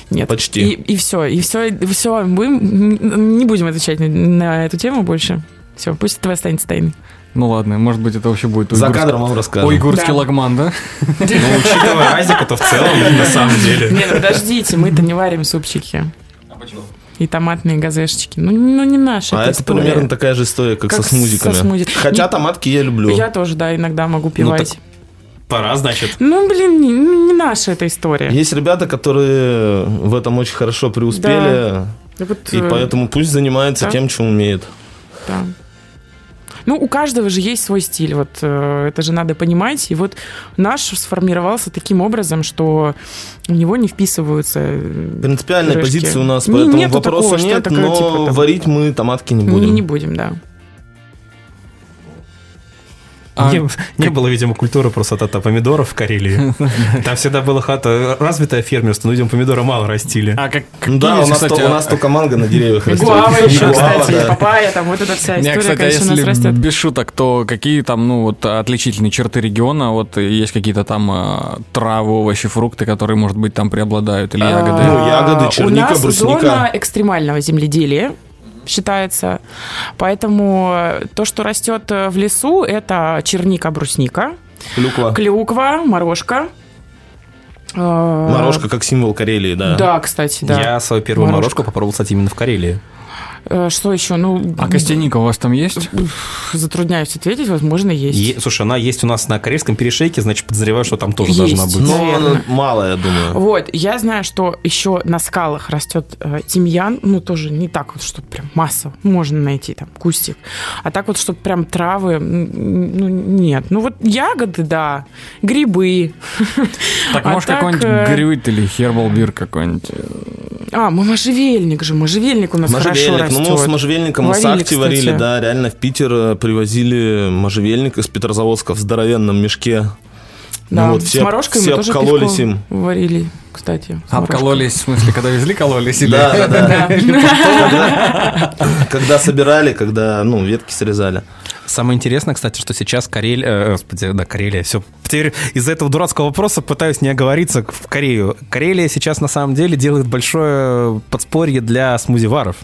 Нет. Почти. И, и все, и все, и все. Мы не будем отвечать на, на эту тему больше. Все, пусть это останется тайной. Ну ладно, может быть, это вообще будет За уйгурский- кадром вам расскажем. уйгурский Да. лагман, да? Ну, учитывая Азика, то в целом, на самом деле. Не, ну подождите, мы-то не варим супчики. А почему? И томатные газешечки. Ну, ну не наша А это история. примерно такая же история, как, Как со смузиками. со смузи. Хотя Не- томатки я люблю. Я тоже, да, иногда могу пивать. Пора, значит. Ну, блин, не, не наша эта история. Есть ребята, которые в этом очень хорошо преуспели, Вот, и э, поэтому пусть занимается да. тем, чем умеет. Да. Ну, у каждого же есть свой стиль, вот э, это же надо понимать. И вот наш сформировался таким образом, что у него не вписываются. э, Принципиальной пирожки. позиции у нас Не- по этому нету вопросу такого, нет, это, но типа, там, варить мы томатки не Не, будем. не будем, да. А не, не было, видимо, культуры просто от помидоров в Карелии. <laughs> Там всегда была хата развитое фермерство, но, видимо, помидоры мало растили. А как, Ну да, у нас, кстати, то- у нас только манго на деревьях растет. Гуава еще, кстати, да. папайя, там вот эта вся история, кстати, а конечно, у нас если растет. без шуток, то какие там, ну, вот отличительные черты региона? Вот есть какие-то там э, травы, овощи, фрукты, которые, может быть, там преобладают, или ягоды? Ну, ягоды, А, черника, У нас брусника. зона экстремального земледелия считается. Поэтому э, то, что растет э, в лесу, это черника, брусника, Клюква. клюква, морожка. Э, Морожка как символ Карелии, да. Да, кстати, да. Я свою первую морожку попробовал, кстати, именно в Карелии. Э, Что еще? Ну, А костяника у вас там есть? затрудняюсь ответить, возможно, есть. Е- Слушай, она есть у нас на Карельском перешейке, значит, подозреваю, что там тоже Есть. должна быть. Но она мало, я думаю. Вот, я знаю, что еще на скалах растет э, тимьян, ну тоже не так вот, чтобы прям масса, можно найти там кустик, а так вот, чтобы прям травы, ну нет, ну вот ягоды, да, грибы, <laughs> Так, А может, так, какой-нибудь э, грюит или хербал бир какой-нибудь? а, мы можжевельник же, можжевельник у нас хорошо Можжевельник. Растет. Ну, мы с можжевельником мы с Варили, Ахти кстати. варили, да, реально в Питер э, привозили можжевельник из Петрозаводска в здоровенном мешке. да, Ну вот с все, морожкой все мы тоже обкололись им. варили, кстати. с. Обкололись, в смысле, когда везли, кололись? Или... Да, да, да. <laughs> Да. Когда, когда собирали, когда, ну, ветки срезали. Самое интересное, кстати, что сейчас Карелия... э, господи, да, Карелия, все. Теперь из-за этого дурацкого вопроса пытаюсь не оговориться в Корею. Карелия сейчас на самом деле делает большое подспорье для смузиваров,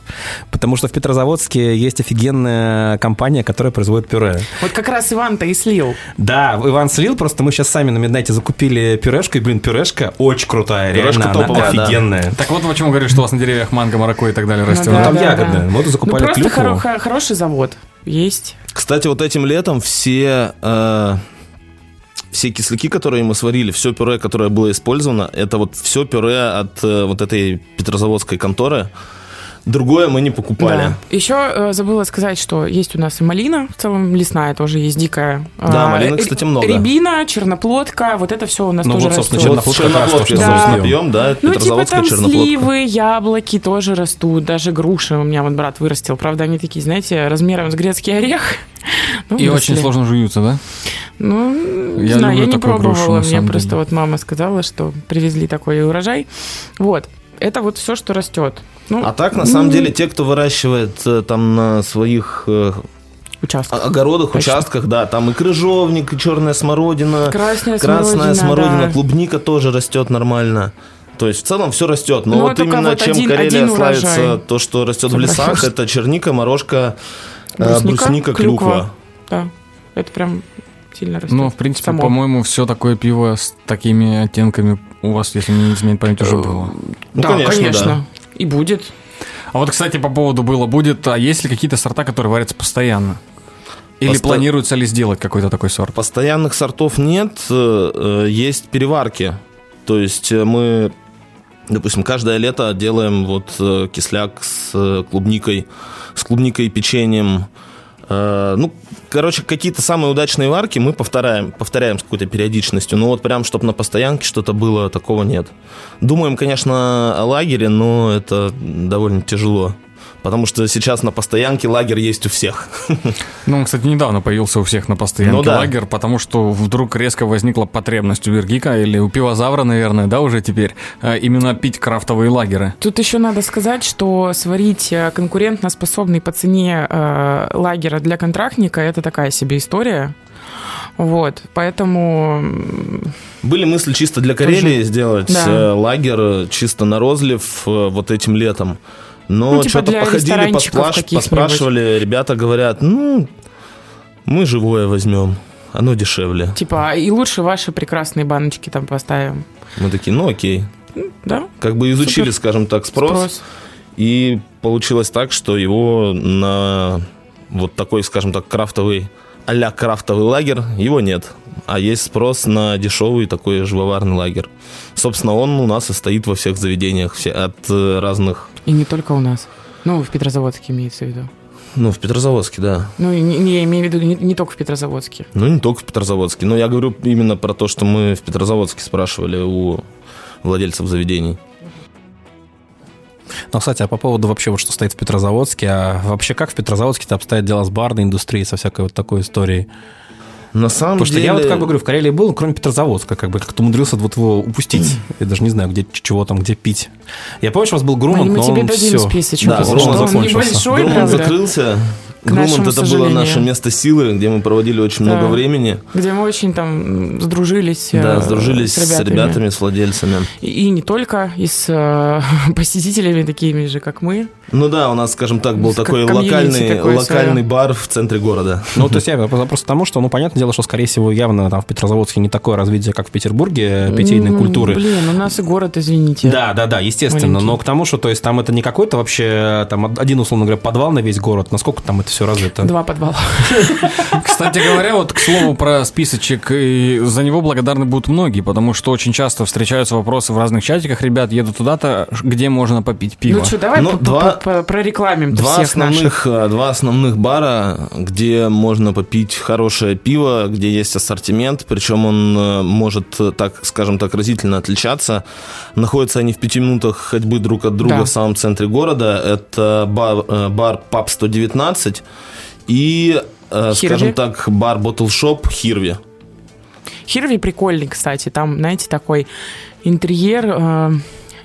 потому что в Петрозаводске есть офигенная компания, которая производит пюре. Вот как раз Иван-то и слил. Да, Иван слил, просто мы сейчас сами на Меднайте закупили пюрешку, и, блин, пюрешка очень крутая, Пюрешка реально, она топовая, да. офигенная. Так вот почему говоришь, что у вас на деревьях манго, маракуйя и так далее растет. Ну, да, там да, ягодная. да. Вот и Ну, закупали просто клюкву. хоро- хо- хороший завод есть. Кстати, вот этим летом все, э, все кисляки, которые мы сварили, все пюре, которое было использовано, это вот все пюре от э, вот этой петрозаводской конторы. Другое мы не покупали. Да. Еще э, забыла сказать, что есть у нас и малина, в целом лесная тоже есть дикая. Да, А, малины, кстати, много. Рябина, черноплодка, вот это все у нас Ну тоже вот, собственно, растет. Вот что Да. собственно, пьем. да, Ну, типа там черноплодка. сливы, яблоки тоже растут, даже груши у меня вот брат вырастил. Правда, они такие, знаете, размером с грецкий орех. <laughs> Ну, И очень сложно жуются, да? Ну, не Я знаю, я не грушу, пробовала. на Мне просто деле. вот мама сказала, что привезли такой урожай. Вот. Это вот все, что растет. Ну, А так, на самом деле, те, кто выращивает э, там на своих э, участок. о- огородах, Точно. участках, да, там и крыжовник, и черная смородина, Красная, красная смородина, смородина, да. клубника тоже растет нормально. То есть в целом все растет. Но Ну, вот именно вот чем один- Карелия один славится, то, что растет в лесах, это черника, морожка, э, Брусника, брусника, клюква. Да, это прям сильно растет. Ну, в принципе, само. по-моему, все такое пиво с такими оттенками у вас, если не изменить память, уже было. Ну, да, конечно, конечно. да. И будет. А вот, кстати, по поводу было будет, а есть ли какие-то сорта, которые варятся постоянно? Или Посто- планируется ли сделать какой-то такой сорт? Постоянных сортов нет, э, э, есть переварки. То есть э, мы, допустим, каждое лето делаем вот э, кисляк с э, клубникой, с клубникой и печеньем. Э, Ну, короче, какие-то самые удачные варки мы повторяем, повторяем с какой-то периодичностью. Но вот прям, чтобы на постоянке что-то было, такого нет. Думаем, конечно, о лагере, но это довольно тяжело. Потому что сейчас на постоянке лагерь есть у всех. <laughs> Ну, он, кстати, недавно появился у всех на постоянке Ну да. лагерь, потому что вдруг резко возникла потребность у Вергика или у Пивозавра, наверное, да, уже теперь, э, именно пить крафтовые лагеры. Тут еще надо сказать, что сварить э, конкурентоспособный по цене э, лагера для контрактника это такая себе история. Вот, поэтому Были мысли чисто для Карелии сделать Да. э, лагерь чисто на розлив вот этим летом. Но Ну, типа что-то походили, посплаш- поспрашивали, ребята говорят, ну, мы живое возьмем, оно дешевле. типа и лучше ваши прекрасные баночки там поставим. Мы такие, ну окей. Да? Как бы изучили, Супер. скажем так, спрос, Спрос. и получилось так, что его на вот такой, скажем так, крафтовый а крафтовый лагерь, его нет. А есть спрос на дешевый такой живоварный лагерь. Собственно, он у нас и стоит во всех заведениях все, от э, разных И не только у нас. Ну, в Петрозаводске имеется в виду. Ну, в Петрозаводске, да. Ну, не, не, я имею в виду не, не только в Петрозаводске. Ну, не только в Петрозаводске. Но я говорю именно про то, что мы в Петрозаводске спрашивали у владельцев заведений. Ну, кстати, а по поводу вообще вот что стоит в Петрозаводске, а вообще как в Петрозаводске-то обстоят дела с барной индустрией, со всякой вот такой историей? На самом Потому что деле... я вот как бы говорю, в Карелии был, кроме Петрозаводска, как бы как-то умудрился вот его упустить. Я даже не знаю, где чего там, где пить. Я помню, что у вас был Груман, мы но тебе он все. списочек. Да, Груман что. Он закончился. небольшой, Груман закрылся. Нашему это было сожалению. наше место силы, где мы проводили очень Да. много времени. где мы очень там сдружились, Да, э, сдружились с ребятами, с владельцами. И, и не только, и с э, <laughs> посетителями такими же, как мы. Ну да, у нас, скажем так, был такой локальный, такое локальный своё. бар в центре города. Ну, то есть я просто потому, что, ну, понятное дело, что, скорее всего, явно там в Петрозаводске не такое развитие, как в Петербурге питейной Ну, культуры. Блин, у нас и город, извините. Да, да, да, естественно. Маленький. Но к тому, что, то есть, там это не какой-то вообще, там, один, условно говоря, подвал на весь город. Насколько там это все развито? Два подвала. <laughs> Кстати говоря, вот к слову про списочек, и за него благодарны будут многие, потому что очень часто встречаются вопросы в разных чатиках, ребят, еду туда-то, где можно попить пиво. Ну что, давай Ну, два- прорекламим Два всех наших. основных, э, два основных бара, где можно попить хорошее пиво, где есть ассортимент, причем он э, может, э, так скажем так, разительно отличаться. Находятся они в пяти минутах ходьбы друг от друга Да. в самом центре города. Это бар, бар Паб 119 и, э, скажем так, бар Bottle Shop Хирви. Хирви прикольный, кстати. Там, знаете, такой интерьер э,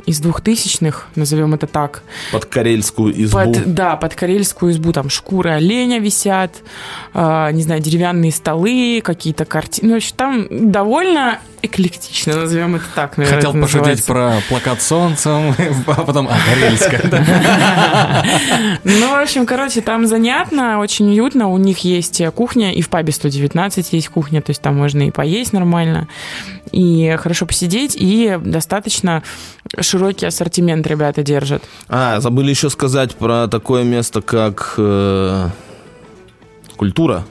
из двухтысячных, назовем это так. Под карельскую избу. Под, да, под карельскую избу там шкуры оленя висят, э, не знаю, деревянные столы, какие-то картины. Ну, в общем, там довольно эклектично, назовем это так, наверное. Хотел это пошутить называется. про плакат солнцем, <laughs> а потом, а, карельская. <laughs> Ну, в общем, короче, там занятно, очень уютно. У них есть кухня, и в пабе 119 есть кухня, то есть там можно и поесть нормально, и хорошо посидеть, и достаточно широкий ассортимент ребята держат. А, забыли еще сказать про такое место, как э, культура.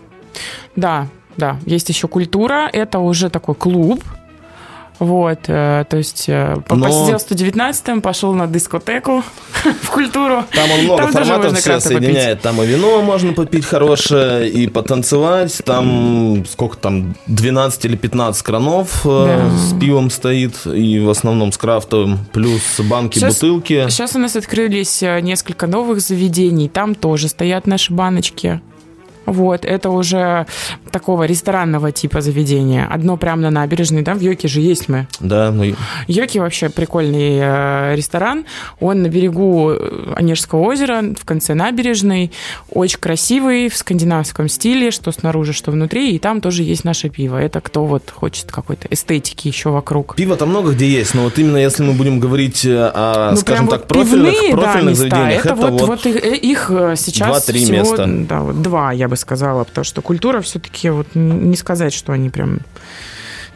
Да, да, есть еще культура, это уже такой клуб, вот, э, то есть э, Но- посидел в 119-м, пошел на дискотеку <laughs> в культуру. Там он много Там форматов все крафта попить. соединяет. Там и вино можно попить хорошее, и потанцевать. Там сколько там, 12 или 15 кранов э, Да. с пивом стоит, и в основном с крафтовым, плюс банки, Сейчас- бутылки. Сейчас у нас открылись несколько новых заведений, там тоже стоят наши баночки. Вот, это уже такого ресторанного типа заведения. Одно прямо на набережной, да, в Йоке же есть мы. Да, ну, и- Йоки вообще прикольный э, ресторан. Он на берегу э, Онежского озера, в конце набережной. Очень красивый, в скандинавском стиле, что снаружи, что внутри. И там тоже есть наше пиво. Это кто вот хочет какой-то эстетики еще вокруг. Пиво-то много где есть, но вот именно если мы будем говорить э, о, Ну, скажем так, вот профильных, пивные, да, профильных места, заведениях, это, вот, вот их, их, сейчас два-три всего, места. Да, вот два, я бы бы сказала, потому что культура все-таки вот не сказать, что они прям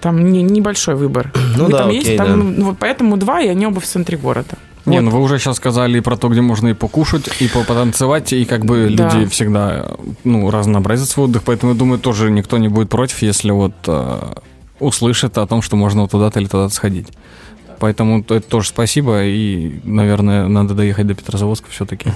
там не, небольшой выбор. <clears throat> Ну Они да, там окей, есть, там, да. ну, вот поэтому два, и они оба в центре города. Не, Вот. ну вы уже сейчас сказали про то, где можно и покушать, и по- потанцевать, и как бы Да. люди всегда, ну, разнообразят свой отдых, поэтому, я думаю, тоже никто не будет против, если вот э, услышит о том, что можно вот туда-то или туда-то сходить. Поэтому это тоже спасибо, и, наверное, надо доехать до Петрозаводска все-таки.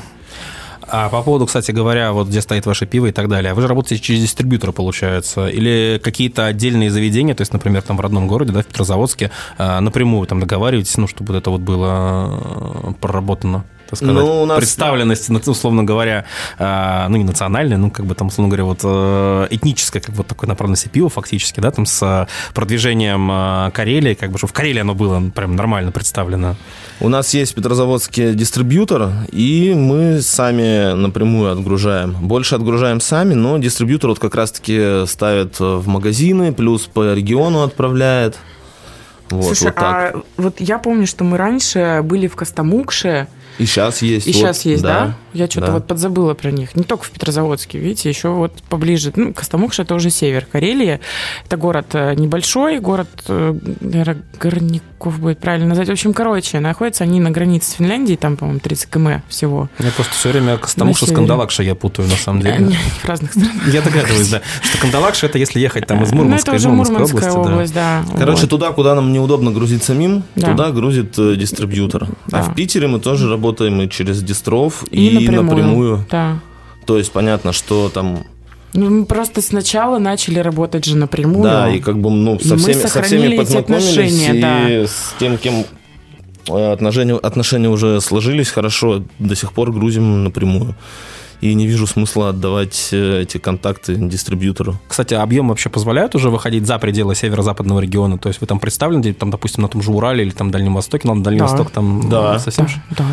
А по поводу, кстати говоря, вот где стоит ваше пиво и так далее, вы же работаете через дистрибьютора, получается, или какие-то отдельные заведения, то есть, например, там в родном городе, да, в Петрозаводске, а, напрямую там договариваетесь, ну, чтобы это вот было э, проработано, так сказать, Ну, у нас- представленность, ну, условно говоря, а, ну, не национальная, ну, как бы там, условно говоря, вот э, этническая, как бы вот такой направленности пива фактически, да, там с э, продвижением э, Карелии, как бы, что в Карелии оно было прям нормально представлено. У нас есть в Петрозаводске дистрибьютор, и мы сами напрямую отгружаем. Больше отгружаем сами, но дистрибьютор вот как раз-таки ставит в магазины, плюс по региону отправляет. Вот, Слушай, вот так. а вот я помню, что мы раньше были в Костомукше, И сейчас есть. и вот, сейчас есть, да? Я что-то да. вот подзабыла про них. Не только в Петрозаводске, видите, еще вот поближе. Ну, Костомукша это уже север Карелии. Это город э, небольшой, город, э, наверное, Горняков будет правильно назвать. В общем, короче, находятся они на границе с Финляндией, там, по-моему, 30 км всего. Я просто все время Костомукша с. Кандалакша я путаю, на самом деле. <laughs> Они в разных странах. Я догадываюсь, да. Что Кандалакша это если ехать там из Ну, Мурманска, это из уже Мурманской Мурманская области, да. область, да. Короче, туда, куда нам неудобно грузить самим, Да. туда грузит э, дистрибьютор. Да. А в Питере мы тоже работаем и через дистров, и, и, напрямую. напрямую. Да. То есть понятно, что там, Ну, мы просто сначала начали работать же напрямую. да, и как бы, ну, со всеми, со всеми познакомились, и да. с тем, кем э, отношения, отношения уже сложились хорошо, до сих пор грузим напрямую. И не вижу смысла отдавать э, эти контакты дистрибьютору. Кстати, объем вообще позволяет уже выходить за пределы северо-западного региона? То есть вы там представлены, где-то там, допустим, на том же Урале или там Дальнем Востоке, но на Дальний Да. Восток там Да. совсем... Да, да.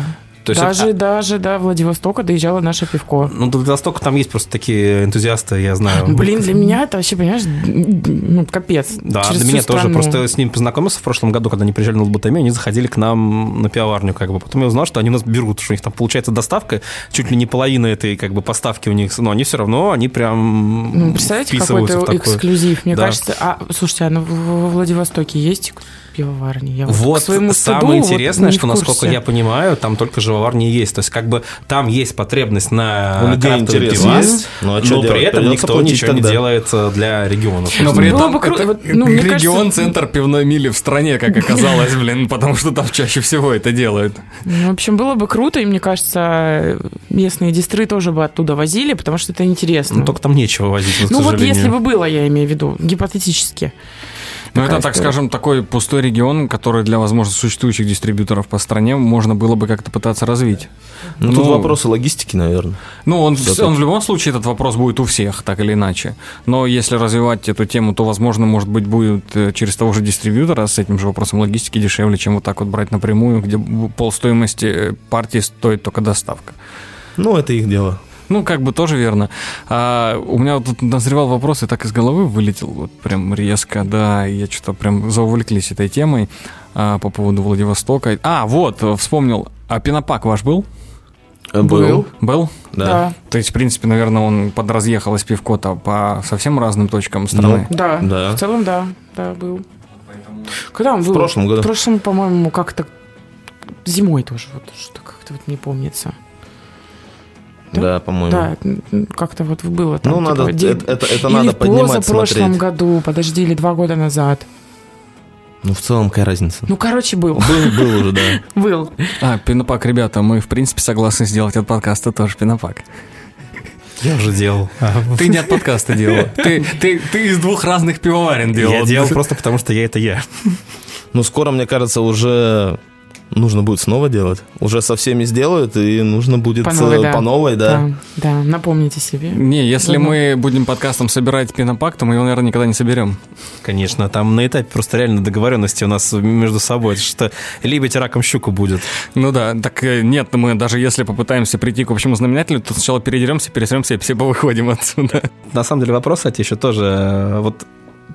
То есть даже, это- даже до Владивостока доезжало наше пивко. Ну, до Востока там есть просто такие энтузиасты, я знаю. Блин, для меня это вообще, понимаешь, ну, капец. Да, Через для меня тоже. страну. Просто с ним познакомился в прошлом году, когда они приезжали на Лоботомию, они заходили к нам на пивоварню, как бы. Потом я узнал, что они нас берут, что у них там получается доставка, чуть ли не половина этой, как бы, поставки у них, но они все равно, они прям Ну, представляете, какой-то эксклюзив. Мне Да. кажется, а, слушайте, а ну, в- во Владивостоке есть пивоварни? Я Вот к своему самое стыду интересное, вот не что, насколько я понимаю, там только живоварни есть. То есть, как бы там есть потребность на У людей крафтовые интерес пива, есть, ну, а но при этом никто ничего не тогда. делает э, для регионов. Но при этом круто. это Вот, ну, регион, кажется- центр пивной мили в стране, как оказалось, блин, потому что там чаще всего это делают. Ну, в общем, было бы круто, и мне кажется, местные дистры тоже бы оттуда возили, потому что это интересно. Ну, только там нечего возить, вот, к Ну, вот сожалению. если бы было, я имею в виду, гипотетически. Ну, это, так история. скажем, такой пустой регион, который для, возможно, существующих дистрибьюторов по стране можно было бы как-то пытаться развить. Ну, тут Ну, вопросы логистики, наверное. Ну, он, он в любом случае, этот вопрос будет у всех, так или иначе. Но если развивать эту тему, то, возможно, может быть, будет э, через того же дистрибьютора с этим же вопросом логистики дешевле, чем вот так вот брать напрямую, где б- полстоимости э, партии стоит только доставка. Ну, это их дело. Ну, как бы тоже верно. А, у меня вот тут назревал вопрос, и так из головы вылетел вот прям резко, да, и я что-то прям заувлеклись этой темой а, по поводу Владивостока. А, вот, вспомнил, а пинопак ваш был? Э, Был. Был? Да. То есть, в принципе, наверное, он подразъехалось пивко-то по совсем разным точкам страны. Да, Да. в целом, да, да, был. Когда он был? В прошлом году. В прошлом, по-моему, как-то зимой тоже, вот что как-то вот не помнится. Да? Да, по-моему. Да, как-то вот было там. Ну, типа, надо, день- это, это, это Или надо в поднимать, позапрошлом смотреть. году, подожди, или два года назад. Ну, в целом, какая разница? Ну, короче, был. Был, был уже, да. <laughs> Был. А, пинопак, ребята, мы, в принципе, согласны сделать от подкаста тоже пинопак. Я уже делал. <laughs> Ты не от подкаста делал. Ты, ты, ты из двух разных пивоварен делал. Я делал просто потому, что я это я. <laughs> Ну, скоро, мне кажется, уже нужно будет снова делать. Уже со всеми сделают, и нужно будет По э, новой, да. по новой, да. Да, да, напомните себе. Не, если Давно. мы будем подкастом собирать пинопак, то мы его, наверное, никогда не соберем. Конечно, там на этапе просто реально договоренности у нас между собой, что либо раком щуку будет. Ну да, так э, нет, мы даже если попытаемся прийти к общему знаменателю, то сначала передеремся, пересремся и все повыходим отсюда. На самом деле вопрос, кстати, еще тоже, э, вот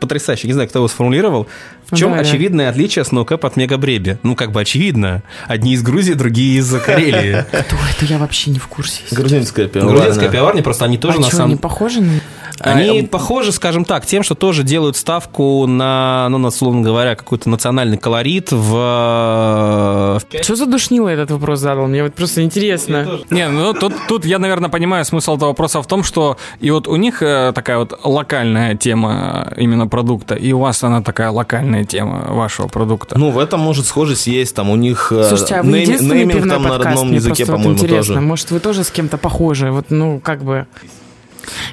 потрясающе. Не знаю, кто его сформулировал. В чем Да, да. очевидное отличие сноукэп от мегабреби? Ну, как бы очевидно. Одни из Грузии, другие из Карелии. Кто это? Я вообще не в курсе. Грузинская пивоварня. Грузинская пивоварня, просто они тоже а на что, самом они похожи на... Они А, похожи, скажем так, тем, что тоже делают ставку на, ну, на, условно говоря, какой-то национальный колорит в... в Что за душнило этот вопрос задал? Мне вот просто интересно. Не, ну тут, тут я, наверное, понимаю смысл этого вопроса в том, что и вот у них э, такая вот локальная тема э, именно продукта, и у вас она такая локальная тема вашего продукта. Ну, в этом, может, схожесть есть. Там у них э, Слушайте, а вы нейм- нейминг там на родном Мне языке, вот по-моему, интересно. тоже. Может, вы тоже с кем-то похожи? Вот, ну, как бы...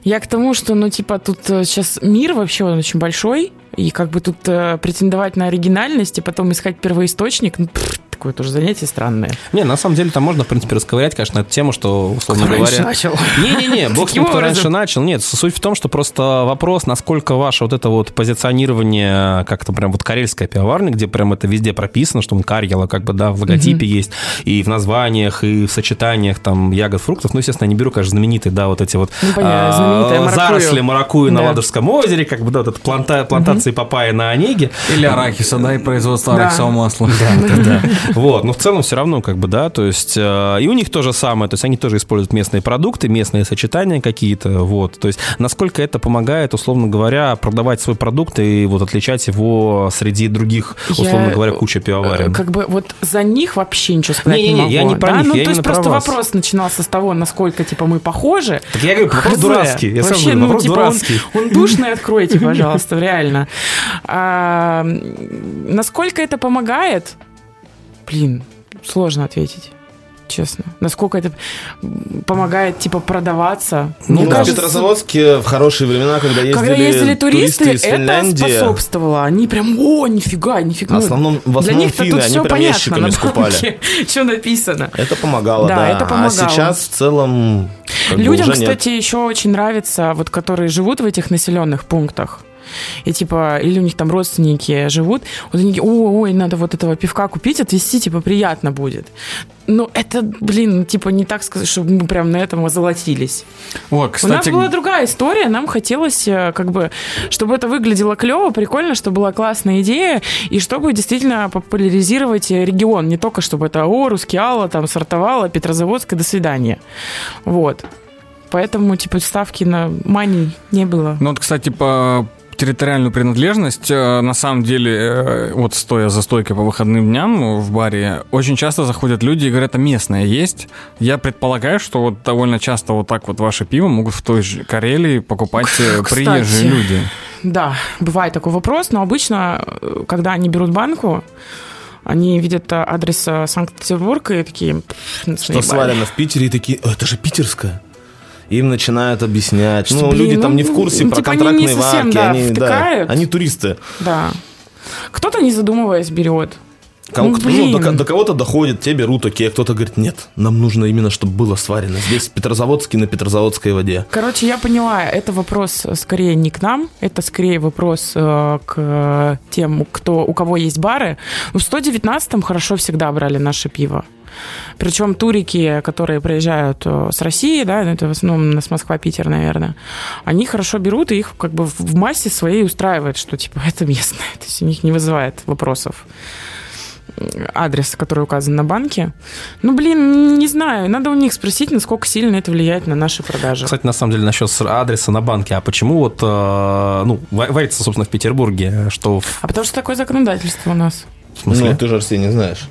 Я к тому, что, ну, типа, тут сейчас мир вообще он очень большой, и как бы тут э, претендовать на оригинальность и потом искать первоисточник, ну, пф, такое тоже занятие странное. Не, на самом деле там можно, в принципе, расковырять, конечно, эту тему, что, условно Кто раньше говоря... начал? Не-не-не, бог с ним, кто раньше начал. Нет, суть в том, что просто вопрос, насколько ваше вот это вот позиционирование, как-то прям вот карельская пивоварня, где прям это везде прописано, что он Карьела, как бы, да, в логотипе есть, и в названиях, и в сочетаниях там ягод, фруктов. Ну, естественно, я не беру, конечно, знаменитые, да, вот эти вот Ну, а, заросли маракуйю на Да. Ладожском озере, как бы, да, вот планта, плантации папайи на Онеге. Или арахиса, да, и производство Да. арахисового масла. <laughs> Вот, но в целом все равно, как бы, да, то есть, э, и у них то же самое, то есть они тоже используют местные продукты, местные сочетания какие-то, вот, то есть, насколько это помогает, условно говоря, продавать свой продукт и вот отличать его среди других, условно Я, говоря, куча пивоварен. Э, Как бы вот за них вообще ничего сказать не, Не-не-не, могу. я не про да? них, ну, я то есть просто вас. вопрос начинался с того, насколько, типа, мы похожи. Так я говорю, вопрос Хз. дурацкий, я сам Вообще, говорю, ну, вопрос типа, дурацкий. Он, он душный, откройте, пожалуйста, <laughs> реально. А, насколько это помогает? Блин, сложно ответить. Честно. Насколько это помогает, типа, продаваться? Ну, Мне да, в кажется, Петрозаводске в хорошие времена, когда ездили, когда ездили туристы, из это Финляндии, способствовало. Они прям, о, нифига, нифига. В основном- в Для основном них-то финны, тут они все прям понятно ящиками на скупали. что <laughs> написано. это помогало, Да, да. это помогало. А сейчас в целом как бы Людям, уже нет. кстати, еще очень нравится, вот которые живут в этих населенных пунктах. И типа, или у них там родственники живут, вот они такие, ой, надо вот этого пивка купить, отвезти, типа, приятно будет. Но это, блин, типа, не так сказать, чтобы мы прям на этом озолотились. О, У нас кстати, была другая история, нам хотелось, э, как бы, чтобы это выглядело клево, прикольно, чтобы была классная идея, и чтобы действительно популяризировать регион, не только чтобы это, о, Рускеала, там, Сартовала, Петрозаводская, до свидания. Вот. Поэтому, типа, ставки на мани не было. Ну вот, кстати, по территориальную принадлежность, э, на самом деле, э, вот стоя за стойкой по выходным дням в баре, очень часто заходят люди и говорят, а местное есть. Я предполагаю, что вот довольно часто вот так вот ваше пиво могут в той же Карелии покупать э, Кстати. приезжие люди. Да, бывает такой вопрос, но обычно, когда они берут банку, они видят адрес Санкт-Петербурга и такие... «Пф, Что наебали». сварено в Питере, и такие, «О, это же питерская. Им начинают объяснять. Что, ну, блин, люди там ну, не в курсе ну, про типа они не контрактные совсем, варки. да, они, да, они туристы. Да. Кто-то, не задумываясь, берет. Кому- Ну, блин. до, ко- до кого-то доходит, те берут, окей, а кто-то говорит, нет, нам нужно именно, чтобы было сварено. Здесь Петрозаводский на Петрозаводской воде. Короче, я поняла, это вопрос э, скорее не к нам, это скорее вопрос э, к тем, кто, у кого есть бары. Ну, в 119-м хорошо всегда брали наше пиво. Причем турики, которые приезжают э, с России, да, это в основном с Москва-Питер, наверное, они хорошо берут и их как бы в массе своей устраивает, что типа <laughs> это местное, то есть у них не вызывает вопросов адрес, который указан на банке. Ну, блин, не знаю. Надо у них спросить, насколько сильно это влияет на наши продажи. Кстати, на самом деле, насчет адреса на банке, а почему вот, э, ну, ва- варится, собственно, в Петербурге, что в А потому что такое законодательство у нас. в смысле? Ну, ты же, Арсений, не знаешь.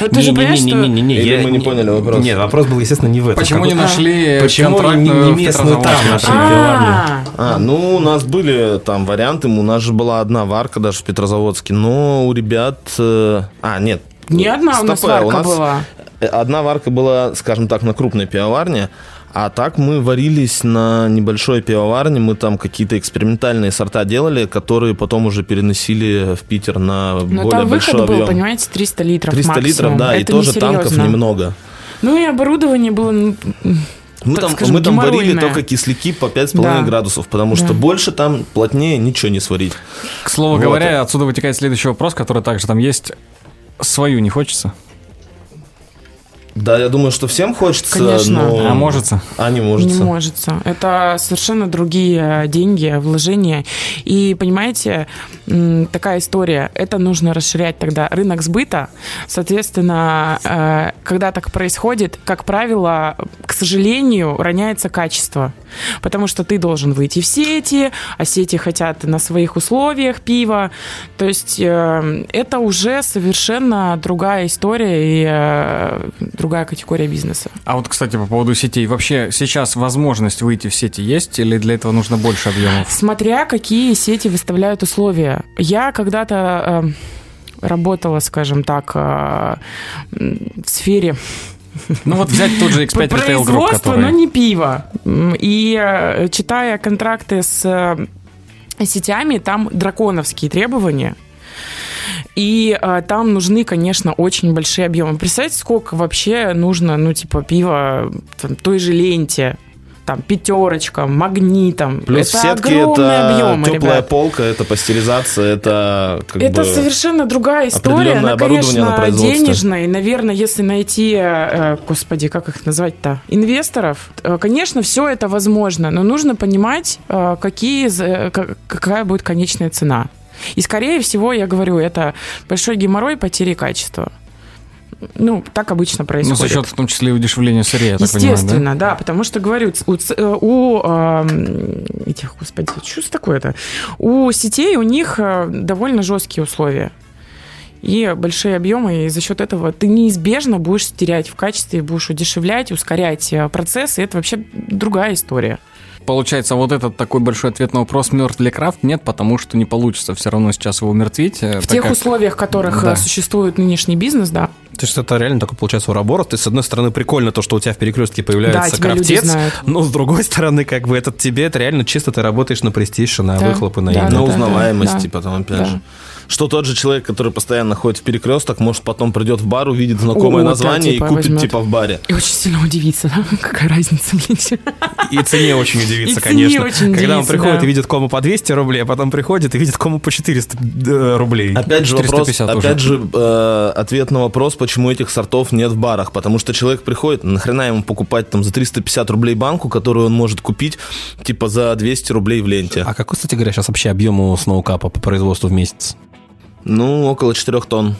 Ну, ты же понимаешь, что... Не-не-не-не-не, Или я мы не поняли вопрос? Нет, вопрос был, естественно, не в этом. Почему Как не нашли Почему не, контрактную не местную там нашли А? А, ну, у нас были там варианты, у нас же была одна варка даже в Петрозаводске, но у ребят... э, А, нет. Не одна у нас Стопэ, варка была. э, Одна варка была, скажем так, на крупной пивоварне, а так мы варились на небольшой пивоварне, мы там какие-то экспериментальные сорта делали, которые потом уже переносили в Питер на Но более Ну, там большой выход был, объем. понимаете, 300 литров 300 максимум. литров, да, и Это тоже танков несерьезно. немного. Ну и оборудование было... ну, Мы так там, скажем, мы там варили только кисляки по 5,5 Да. градусов, потому Да. что больше там плотнее ничего не сварить. К слову Вот. говоря, отсюда вытекает следующий вопрос, который также там есть. Свою не хочется? Да, я думаю, что всем хочется. Конечно. но- А можется? А не может. Не может. Это совершенно другие деньги, вложения. И, понимаете, такая история. Это нужно расширять тогда рынок сбыта. Соответственно, э, когда так происходит, как правило, к сожалению, роняется качество. Потому что ты должен выйти в сети, а сети хотят на своих условиях пива. То есть э, это уже совершенно другая история и э, другая категория бизнеса. А вот, кстати, по поводу сетей. Вообще сейчас возможность выйти в сети есть или для этого нужно больше объемов? Смотря какие сети выставляют условия. Я когда-то э, работала, скажем так, в сфере Ну вот взять тот же X5 Retail Group, который... но не пиво. И э, читая контракты с э, сетями, там драконовские требования. И э, там нужны, конечно, очень большие объемы. Представьте, сколько вообще нужно, ну, типа, пива там, той же ленте, там, пятерочка, магнитом. Плюс это в сетке огромные это объемы, теплая ребят. полка, это пастеризация, это как Это бы... совершенно другая история. Она, на конечно, производстве. денежная. И, наверное, если найти, э, господи, как их назвать-то, инвесторов, э, конечно, все это возможно. Но нужно понимать, э, какие, какая будет конечная цена. И, скорее всего, я говорю, это большой геморрой потери качества. Ну, так обычно Ну, происходит. за счет в том числе и удешевления сырья, я так понимаю, да? Естественно, да? потому что говорю, у, э, у этих, господи, что ж такое-то? У сетей у них э, довольно жесткие условия и большие объемы, и за счет этого ты неизбежно будешь терять в качестве, будешь удешевлять, ускорять э, процесс, и это вообще другая история. Получается, вот этот такой большой ответ на вопрос, мертв ли крафт, нет, потому что не получится все равно сейчас его умертвить. э, В тех как- условиях, в которых Да. существует нынешний бизнес, да. То есть это реально такой получается уроборос. Ты, с одной стороны, прикольно то, что у тебя в перекрестке появляется Да, крафтец, но с другой стороны, как бы этот тебе, это реально чисто ты работаешь на престиж, на Да. выхлопы, на Да, имя. на да, узнаваемости да. потом, опять Да. же. Что тот же человек, который постоянно ходит в перекресток, может потом придет в бар, увидит знакомое О, да, название типа и купит возьмет. типа в баре. И очень сильно удивиться, да? <laughs> какая разница, блин. И цене очень удивится, И цене конечно. очень Когда он удивится, приходит да. и видит кому по 200 рублей, а потом приходит и видит кому по 400 э, рублей. Опять же вопрос, 450 уже. опять же э, ответ на вопрос, почему этих сортов нет в барах. Потому что человек приходит, нахрена ему покупать там за 350 рублей банку, которую он может купить типа за 200 рублей в ленте. А какой, кстати говоря, сейчас вообще объем у сноукапа по производству в месяц? Ну, около 4 тонн.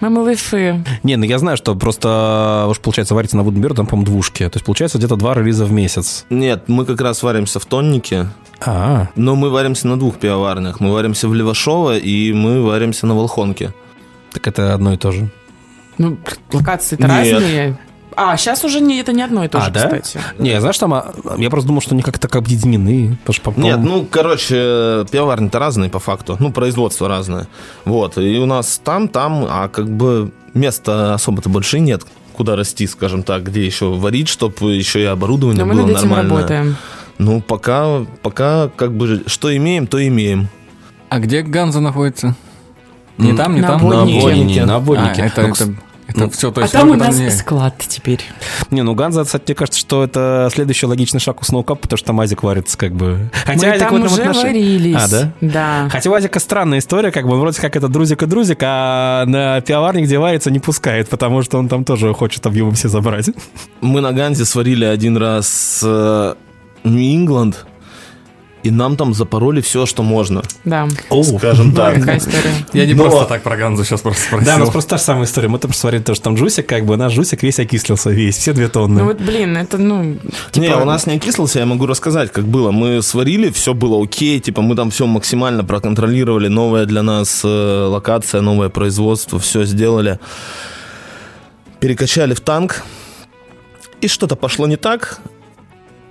Мы малыши. Не, ну я знаю, что просто, уж получается, варите на Вуденберг, там, по-моему, двушки. То есть, получается, где-то два релиза в месяц. Нет, мы как раз варимся в тоннике, А, но мы варимся на двух пивоварнях. Мы варимся в Левашово и мы варимся на Волхонке. так это одно и то же. Ну, локации-то разные. А, сейчас уже не, это не одно и то А, же, да? кстати. Не, знаешь, там, а, я просто думал, что они как-то так объединены. Потому что, Нет, ну, короче, пивоварни-то разные по факту. Ну, производство разное. Вот. И у нас там, там, а как бы места особо-то больше нет куда расти, скажем так, где еще варить, чтобы еще и оборудование Но мы было над этим нормальное. работаем. Ну, пока, пока как бы что имеем, то имеем. А где Ганза находится? Не там, не на там? Воднике. На Воднике. на А, обводнике. это, Ну, это, это все, то А есть... там у нас не- склад теперь. Не, ну Ганза, кстати, мне кажется, что это следующий логичный шаг у Сноукапа, потому что там Азик варится как бы. Хотя Мы Азик там в этом уже отношении- варились. А, да? Да. Хотя у Азика странная история, как бы он вроде как это друзик и друзик, а на пивоварне, где варится, не пускает, потому что он там тоже хочет объемом все забрать. Мы на Ганзе сварили один раз э, Нью-Ингланд, и нам там запороли все, что можно. Да. Скажем Была так. история. Я не Но- просто так про Ганзу сейчас просто спросил. Да, у нас просто та же самая история. Мы там сварили тоже там джусик, как бы наш джусик весь окислился, весь, все две тонны. Ну вот, блин, это, ну, не, типа- у нас не окислился, я могу рассказать, как было. Мы сварили, все было окей, типа мы там все максимально проконтролировали, новая для нас э, локация, новое производство, все сделали. Перекачали в танк, и что-то пошло не так,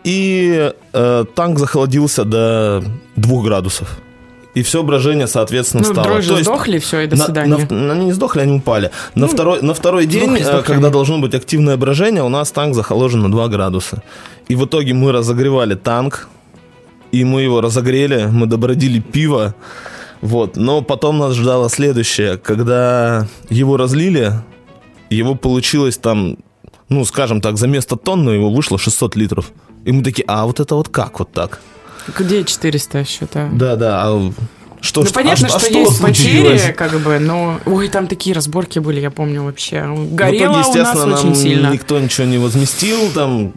и э, танк захолодился до 2 градусов. И все брожение, соответственно, Ну, стало. дрожжи То есть сдохли, все, и до на- свидания. на- они не сдохли, они упали. На, второй, на второй день, сдохли, э, сдохли когда должно быть активное брожение, у нас танк захоложен на 2 градуса. И в итоге мы разогревали танк, и мы его разогрели, мы добродили пиво. Вот. Но потом нас ждало следующее. Когда его разлили, его получилось там, ну, скажем так, за место тонны его вышло 600 литров. И мы такие, а вот это вот как вот так? Где 400 счета? Да, да, а Что, Ну, что- понятно, а, а что, есть случилось? потери, как бы, но... Ой, там такие разборки были, я помню вообще. Горело в итоге, у нас очень нам сильно. никто ничего не возместил, там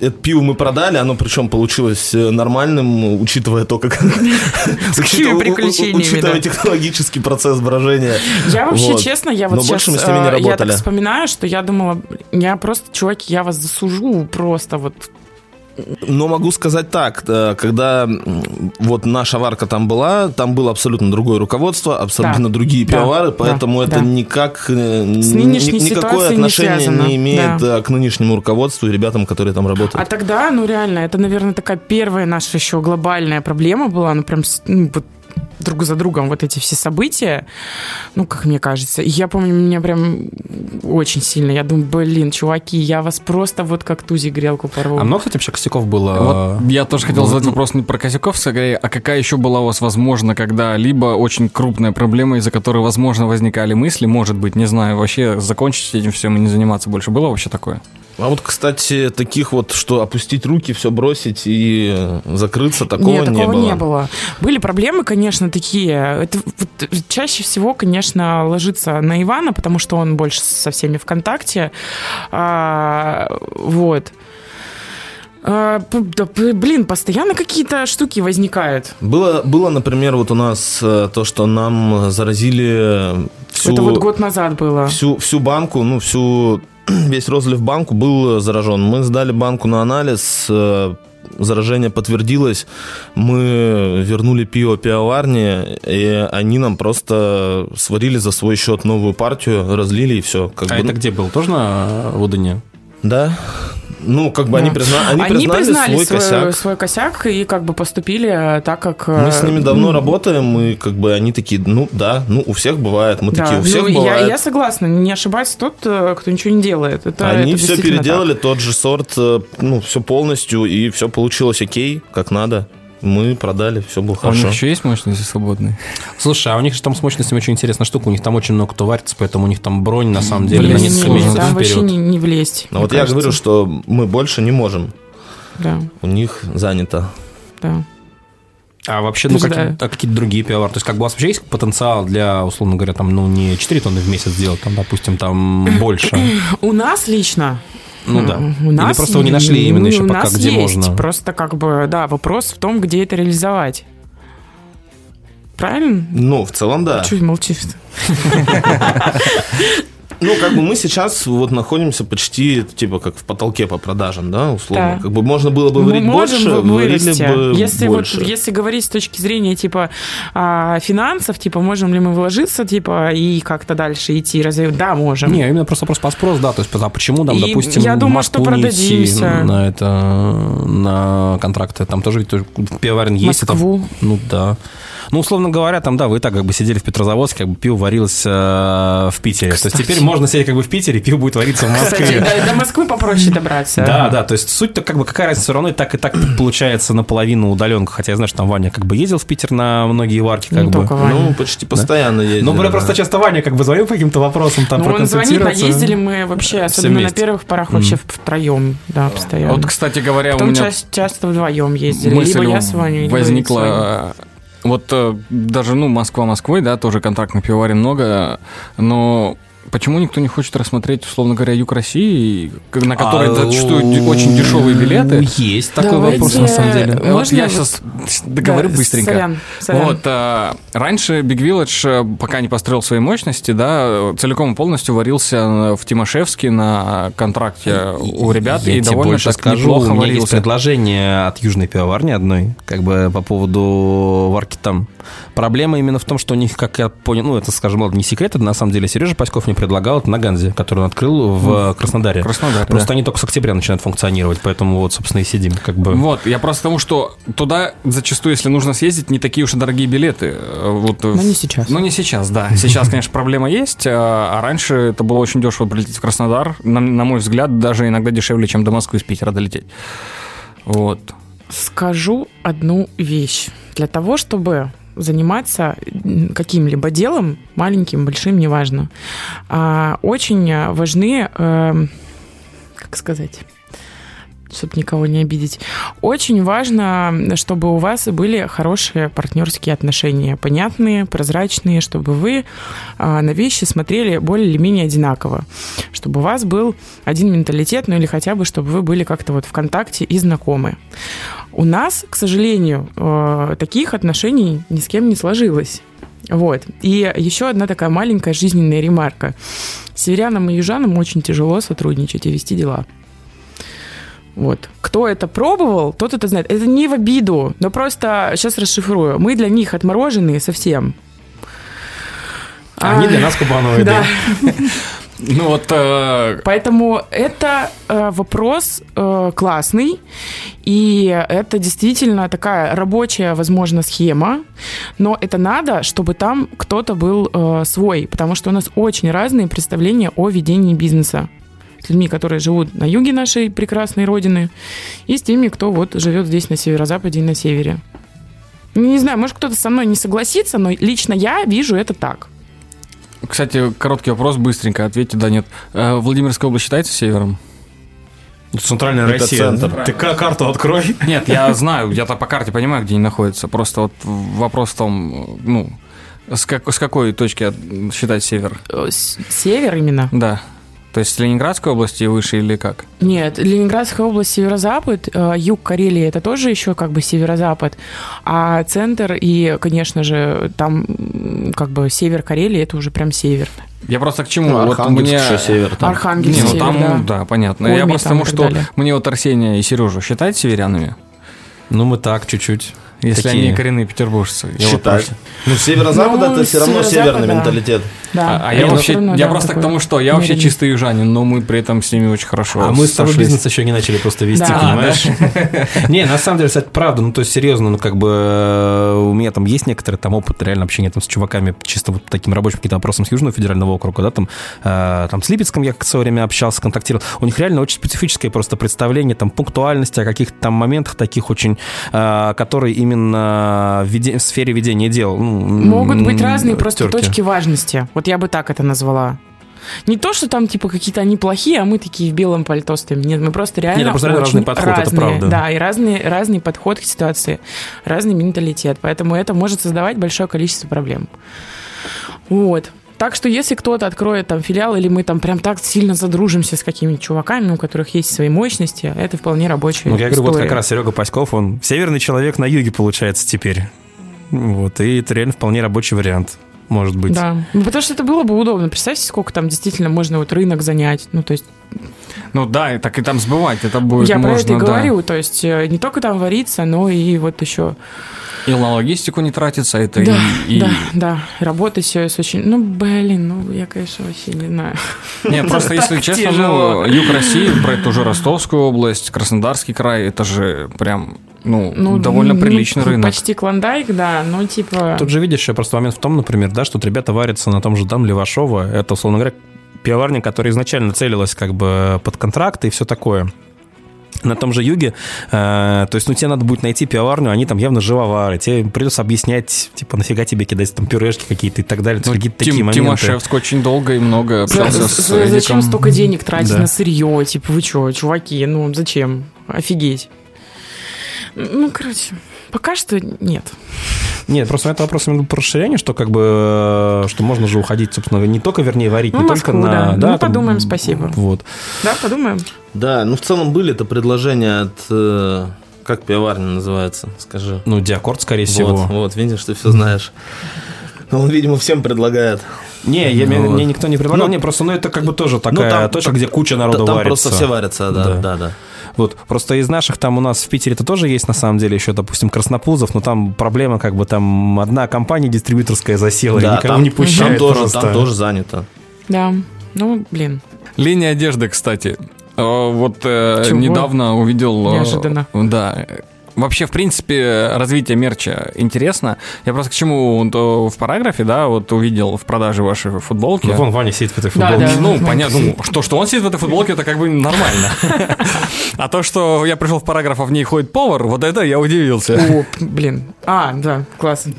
это пиво мы продали, оно причем получилось э, нормальным, учитывая то, как... <laughs> <laughs> учитывая- технологический процесс брожения. Я вообще, честно, я вот сейчас, э, я так вспоминаю, что я думала, я просто, чуваки, я вас засужу просто вот. Но могу сказать так, э, когда вот наша варка там была, там было абсолютно другое руководство, абсолютно Да. другие Да. пивовары, Да. поэтому это Да. никак э, ни- никакое не отношение не, связано. имеет Да. э, к нынешнему руководству и ребятам, которые там работают. А тогда, ну реально, это, наверное, такая первая наша еще глобальная проблема была, ну прям ну, вот друг за другом вот эти все события, ну, как мне кажется. Я помню, меня прям очень сильно, я думаю, блин, чуваки, я вас просто вот как тузик грелку порву. А много, кстати, вообще косяков было? Вот я тоже хотел задать вопрос не про косяков, скорее, а какая еще была у вас, возможно, когда-либо очень крупная проблема, из-за которой, возможно, возникали мысли, может быть, не знаю, вообще закончить этим всем и не заниматься больше. Было вообще такое? А вот, кстати, таких вот, что опустить руки, все бросить и закрыться, такого Нет, не такого было. не было. Были проблемы, конечно, такие. Это вот чаще всего, конечно, ложится на Ивана, потому что он больше со всеми в контакте. А, вот. А, да, блин, постоянно какие-то штуки возникают. Было, было, например, вот у нас э, то, что нам заразили всю, Это вот год назад было. всю, всю банку, ну, всю, <clears throat> весь розлив банку был заражен. Мы сдали банку на анализ, э, заражение подтвердилось, мы вернули пиво пивоварне, и они нам просто сварили за свой счет новую партию, разлили и все. Как А бы, это ну, где был? Тоже на Водыне? Да. Ну, как бы они, Да. призна- они признали, свой свой, косяк. свой косяк и как бы поступили э, так, как... Мы с э, ними давно ну, работаем, и как бы они такие, ну да, ну у всех бывает. Мы да. такие, у всех Ну, я, бывает. я согласна, не ошибается тот, э, кто ничего не делает. Это, Они это все переделали, тот же сорт, ну, все полностью, и все получилось окей, как надо. Мы продали, все было А у них хорошо. еще есть мощности свободные? Слушай, а у них же там с мощностями очень интересная штука. У них там очень много кто варится, поэтому у них там бронь, на самом деле, Блин, на не, несколько не, месяцев там вообще вперед. не, не влезть. Но вот я кажется. говорю, что мы больше не можем. Да, У них занято. да. А вообще, ну, какие- а какие-то другие пивовары? То есть, как бы у вас вообще есть потенциал для, условно говоря, там, ну, не 4 тонны в месяц сделать, там, допустим, там, <coughs> больше? У нас лично Ну да. У Или нас просто вы не нашли именно еще у пока, нас где есть. можно? Просто как бы, да, вопрос в том, где это реализовать. Правильно? Ну, в целом, да. Чуть молчишь. <laughs> Ну, как бы мы сейчас вот находимся почти, типа, как в потолке по продажам, да, условно. Да. Как бы можно было бы Мы варить больше, вырасти. бы Если, больше. вот, если говорить с точки зрения типа а, финансов, типа можем ли мы вложиться, типа и как-то дальше идти, разве да, можем. Не, именно просто вопрос по спрос, да. То есть, а почему там, И допустим, я думаю, что продадимся. на это, на контракты? Там тоже ведь пивоварен есть. Москву. ну да. Ну, условно говоря, там, да, вы и так как бы сидели в Петрозаводске, как бы пиво варилось э, в Питере. То есть теперь можно сидеть как бы в Питере, пиво будет вариться в Кстати, Москве. до, до Москвы попроще добраться. Да, да, то есть суть-то как бы какая разница, все равно и так, и так <clears throat> получается наполовину удаленка, хотя я знаю, что там Ваня как бы ездил в Питер на многие варки, как Не бы. только Ваня. Ну, почти постоянно ездили. Ну, бля, да. просто часто Ваня как бы звонил по каким-то вопросам, там Ну, он звонит, а ездили мы вообще, особенно на первых порах, вообще втроем, да, постоянно. Вот, кстати говоря, у меня часто, часто вдвоем ездили. либо я с Ваней, либо возникла... Вот э, даже, ну, Москва Москвой, да, тоже контрактных пивоварен много, но почему никто не хочет рассмотреть, условно говоря, юг России, на который А, зачастую д- очень дешевые билеты? Есть такой Давайте, вопрос, на самом деле. э, Вот Можно я вот- сейчас договорю Да, быстренько. Сорян, сорян. Вот, э, раньше Big Village, э, пока не построил свои мощности, да, целиком и полностью варился в Тимошевске на контракте у ребят Я и тебе довольно больше так скажу, неплохо у меня есть варился. предложение от южной пивоварни одной, как бы по поводу варки там. Проблема именно в том, что у них, как я понял, ну, это, скажем, ладно, не секрет, это на самом деле Сережа Паськов мне предлагал это на Ганзе, который он открыл в Краснодаре. Краснодар, Просто да. они только с октября начинают функционировать, поэтому вот, собственно, и сидим. Как бы. Вот, я просто к тому, что туда зачастую, если нужно съездить, не такие уж и дорогие билеты. Э, Вот, Но не сейчас. Ну, не сейчас, да. Сейчас, конечно, проблема есть, а а раньше это было очень дешево прилететь в Краснодар. На, на мой взгляд, даже иногда дешевле, чем до Москвы из Питера долететь. Вот. Скажу одну вещь. Для того, чтобы заниматься каким-либо делом, маленьким, большим, неважно, а, очень важны, эм, как сказать, чтобы никого не обидеть. Очень важно, чтобы у вас были хорошие партнерские отношения, понятные, прозрачные, чтобы вы а, на вещи смотрели более или менее одинаково, чтобы у вас был один менталитет, ну или хотя бы, чтобы вы были как-то вот в контакте и знакомы. У нас, к сожалению, э, таких отношений ни с кем не сложилось. Вот. И еще одна такая маленькая жизненная ремарка. Северянам и южанам очень тяжело сотрудничать и вести дела. Вот. Кто это пробовал, тот это знает. Это не в обиду, но просто сейчас расшифрую. Мы для них отмороженные совсем. А они для нас кубановые, да. <laughs> Ну вот... Э... Поэтому это э, вопрос э, классный, и это действительно такая рабочая, возможно, схема, но это надо, чтобы там кто-то был э, свой, потому что у нас очень разные представления о ведении бизнеса с людьми, которые живут на юге нашей прекрасной родины, и с теми, кто вот живет здесь на северо-западе и на севере. Не знаю, может кто-то со мной не согласится, но лично я вижу это так. Кстати, короткий вопрос, быстренько ответьте, да, нет. Э, Владимирская область считается севером? Центральная Это Россия. центр. Ты ка- карту открой. <laughs> Нет, я знаю, я-то по карте понимаю, где они находятся. Просто вот вопрос в том, ну, с, как- с какой точки считать север? С- Север именно? Да. То есть Ленинградской области и выше или как? Нет, Ленинградская область северо-запад, э, юг Карелии это тоже еще как бы северо-запад, а центр и, конечно же, там как бы север Карелии это уже прям север. Я просто к чему? Ну, вот мне... еще север. Там. Архангельск Не, ну север, там, да. да. понятно. Коми я просто там тому, что далее. мне вот Арсения и Сережу считать северянами, Ну, мы так, чуть-чуть. Если Такие. они коренные петербуржцы. Просто- Ну, северо-запад Ну, это все равно северный да. менталитет. Да. А, а я вообще, равно, я да, просто к тому, что я вообще чистый южанин, но мы при этом с ними очень хорошо А мы с тобой бизнес еще не начали просто вести, Да. понимаешь? <laughs> Не, на самом деле, кстати, правда, ну, то есть, серьезно, ну, как бы э, у меня там есть некоторый там опыт реально общения там с чуваками, чисто вот таким рабочим каким-то вопросом с Южного федерального округа, да, там, э, там с Липецком я в свое время общался, контактировал. У них реально очень специфическое просто представление, там, пунктуальности о каких-то там моментах таких очень, э, которые именно в, веде- в сфере ведения дел. ну, Могут быть разные просто терки. точки важности. Вот я бы так это назвала. Не то, что там типа какие-то они плохие, а мы такие в белом пальто стоим. Нет, мы просто реально Нет, это просто очень разный подход, это разные. правда. Да, и разный, разный подход к ситуации, разный менталитет. Поэтому это может создавать большое количество проблем. Вот. Так что если кто-то откроет там филиал, или мы там прям так сильно задружимся с какими-нибудь чуваками, у которых есть свои мощности, это вполне рабочая Ну, я говорю, вот история. как раз Серега Паськов, он северный человек на юге, получается, теперь. Вот, и это реально вполне рабочий вариант, может быть. Да, ну, потому что это было бы удобно. Представьте, сколько там действительно можно вот рынок занять. Ну, то есть Ну да, и так и там сбывать это будет я про можно, это и да. говорю. То есть э, не только там вариться, но и вот еще... И на логистику не тратится, это да, и... и- да, да. Работать все с очень... Ну, блин, ну, я, конечно, вообще не знаю. Не, просто если <laughs> честно, ну, юг России, про эту же Ростовскую область, Краснодарский край, это же прям, ну, Ну, довольно ну, приличный рынок. Почти клондайк, да, но типа... Тут же видишь, еще просто момент в том, например, да, что вот ребята варятся на том же там Левашова. Это, условно говоря, пивоварня, которая изначально целилась как бы под контракты и все такое. На том же юге, э, то есть, ну, тебе надо будет найти пивоварню, они там явно живовары, тебе придется объяснять, типа, нафига тебе кидать там пюрешки какие-то и так далее, Ну, какие-то Тим- такие моменты. Тимошевск очень долго и много общался с за- зачем Эдиком. столько денег тратить Да. на сырье? Типа, вы что, чуваки, ну зачем? Офигеть. Ну, короче, пока что нет. Нет, просто это вопрос именно про расширение, что как бы, э, что можно же уходить, собственно, не только, вернее, варить, Ну, не Москву, только на... да. Ну, там, подумаем, спасибо. Вот. Да, подумаем. Да, ну в целом были это предложения от... э, как пивоварня называется, скажи. Ну, диакорд, скорее всего. Вот, вот, видишь, ты все знаешь. Он, видимо, всем предлагает. Не, я, мне, Вот. мне никто не предлагал, Ну, не, просто, ну, это как бы тоже такая там- точка, там- где куча народу Там варится. просто все варятся, да, Да. да, да. Вот, просто из наших там у нас в Питере это тоже есть, на самом деле, еще, допустим, Краснопузов, но там проблема, как бы там одна компания дистрибьюторская засела, и Да, никого там- не пущают там тоже, просто. там тоже занято. Да. Ну, блин. Линия одежды, кстати. Э, Вот э, недавно увидел... э, Неожиданно. Да. Вообще, в принципе, развитие мерча интересно. Я просто к чему э, в параграфе, да, вот увидел в продаже вашей футболки. Ну, вон Ваня сидит в этой Да, футболке. да. Ну, Ваня понятно, ну, что, что он сидит в этой футболке, это как бы нормально. А то, что я пришел в параграф, а в ней ходит повар, вот это я удивился. О, блин. А, да, классно.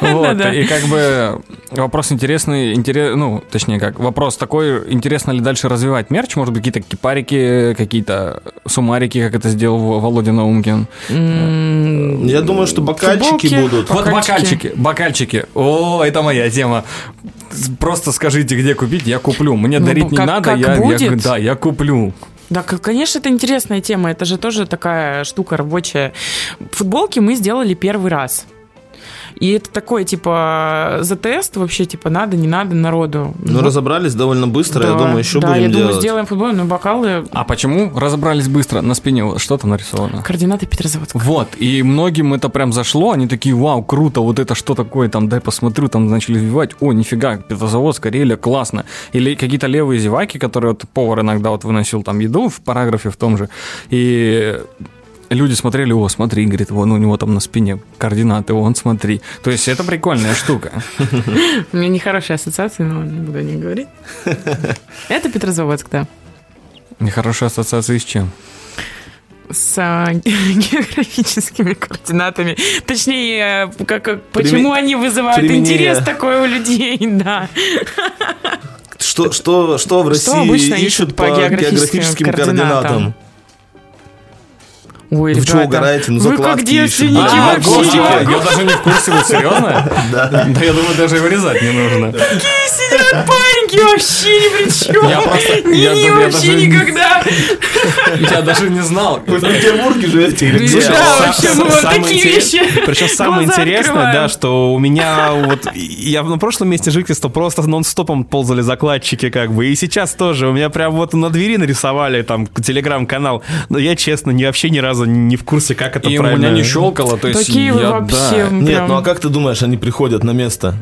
Вот, и как бы вопрос интересный, интерес, ну, точнее как, вопрос такой, интересно ли дальше развивать мерч, может быть, какие-то кипарики, какие-то сумарики, как это сделал Володя Наумкин. Я думаю, что бокальчики Футболки. будут. Вот Бокальчики. бокальчики, бокальчики. О, это моя тема. Просто скажите, где купить, я куплю. Мне Ну, дарить не как- надо, как я, да, я куплю. Да, конечно, это интересная тема. Это же тоже такая штука рабочая. Футболки мы сделали первый раз. И это такое, типа, за тест вообще, типа, надо, не надо народу. Ну, разобрались довольно быстро, я Да, думаю, еще да, будем я думаю, делать. сделаем футбольные бокалы. А почему разобрались быстро? На спине что-то нарисовано. Координаты Петрозаводска. Вот, и многим это прям зашло, они такие, вау, круто, вот это что такое, там, дай посмотрю, там начали вбивать, о, нифига, Петрозаводск, Карелия, классно. Или какие-то левые зеваки, которые вот повар иногда вот выносил там еду в параграфе в том же, и люди смотрели, о, смотри, говорит, вон у него там на спине координаты, вон, смотри. То есть это прикольная штука. <laughs> У меня нехорошие ассоциации, но не буду о них говорить. <laughs> Это Петрозаводск, да. Нехорошая ассоциация с чем? С а, <laughs> географическими координатами. Точнее, э, как, как- почему они вызывают применение. интерес такой у людей, да. Что, что, что в Что России обычно ищут ищут по по географическим географическим координатам? координатам? Ой, Вы ребята, угораете? Ну, вы как девственники А, вообще. господи, я даже не в курсе, вы серьезно? <laughs> Да. Да я думаю, даже и вырезать не нужно. Сидят пареньки вообще ни при чем. Я просто- Не, не, вообще даже- никогда. <laughs> Я даже не знал. Вы в Петербурге живете или где? Да, вообще, ну, самое такие вещи. Причем самое интересное, да, что у меня вот... Я на прошлом месте жительства просто нон-стопом ползали закладчики как бы. И сейчас тоже. У меня прям вот на двери нарисовали там телеграм-канал. Но я, честно, не, вообще ни разу не в курсе, как это И у правильно... меня не щелкало, то есть Такие вы я, вообще да. Нет, прям- ну а как ты думаешь, они приходят на место?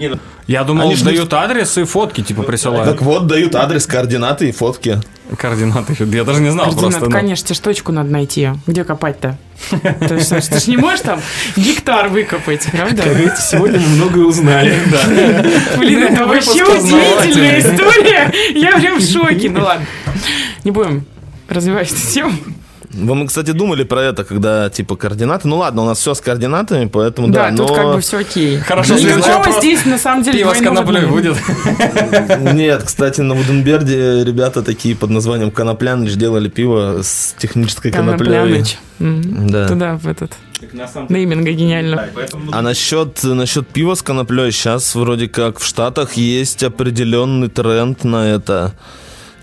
Я думал, Они ж не- дают адрес и фотки, типа, присылают. Так вот, дают адрес, координаты и фотки. Координаты. Я даже не знал Координат, просто. ну. конечно, тебе точку надо найти. Где копать-то? То есть, знаешь, ты ж не можешь там гектар выкопать, правда? Сегодня мы многое узнали. <laughs> Блин, это вообще удивительная история. Я прям в шоке. Ну ладно, не будем развивать эту тему. Вы, мы, кстати, думали про это, когда, типа, координаты. Ну ладно, у нас все с координатами, поэтому да, Да, но... тут как бы все окей. Хорошо, Никакого следующий вопрос. здесь на самом деле Пиво с коноплей будет. <laughs> Нет, кстати, на Вуденберде ребята такие под названием Конопляныч делали пиво с технической коноплей. Да. Туда, в этот. Нейминга гениально. А насчет, насчет пива с коноплей, сейчас вроде как в Штатах есть определенный тренд на это.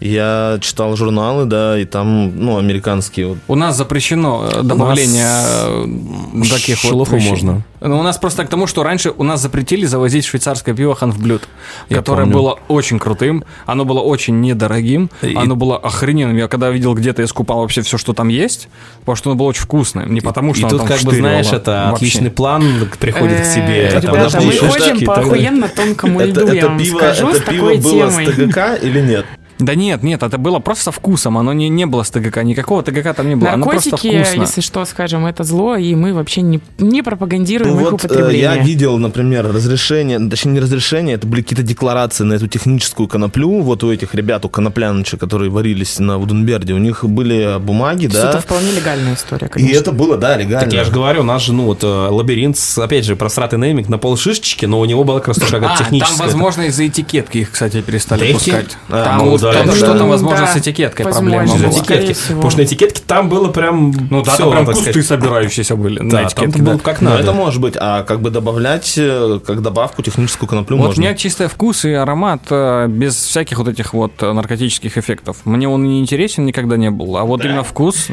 Я читал журналы, да, и там, ну, американские вот. У нас запрещено э, добавление э, таких вот шелуху вещей. можно. Ну, у нас просто к тому, что раньше у нас запретили завозить швейцарское пиво Ханфблюд, Я которое помню. было очень крутым, оно было очень недорогим, И- оно было охрененным. Я когда видел где-то, я скупал вообще все, что там есть, потому что оно было очень вкусное. Не потому, что И оно тут, там как бы, знаешь, это Вообще. отличный план приходит к тебе. Э, Ребята, мы это- ходим и по охуенно тонкому это, льду, я это вам пиво, скажу, это с пиво такой было темой. с ТГК или нет? Да нет, нет, это было просто со вкусом, оно не, не было с ТГК, никакого ТГК там не было, оно просто Наркотики, вкусно. если что, скажем, это зло, и мы вообще не, не пропагандируем Ну их вот э, употребление. я видел, например, разрешение, ну, точнее не разрешение, это были какие-то декларации на эту техническую коноплю, вот у этих ребят, у конопляныча, которые варились на Вуденберде, у них были бумаги, Это да, вполне легальная история, и конечно. это было, да, легально. Так я же говорю, у нас же, ну, вот, э, лабиринт, с, опять же, просратый нейминг на полшишечки, но у него была как раз тоже <laughs> какая-то А, там, техническая. возможно, из-за этикетки их, кстати, перестали Эти? пускать. А, там ну вот да, что-то, это что-то, да. возможно, Да, с этикеткой возможно, проблема была. этикетки. Потому что на этикетке там было прям Ну да, всё, там прям кусты сказать. собирающиеся были на Да, там этикетке, было да. как Ну, надо. это может быть, а как бы добавлять э, как добавку техническую коноплю Вот можно. у меня чисто вкус и аромат э, без всяких вот этих вот э, наркотических эффектов. Мне он не интересен никогда не был. А вот именно вкус...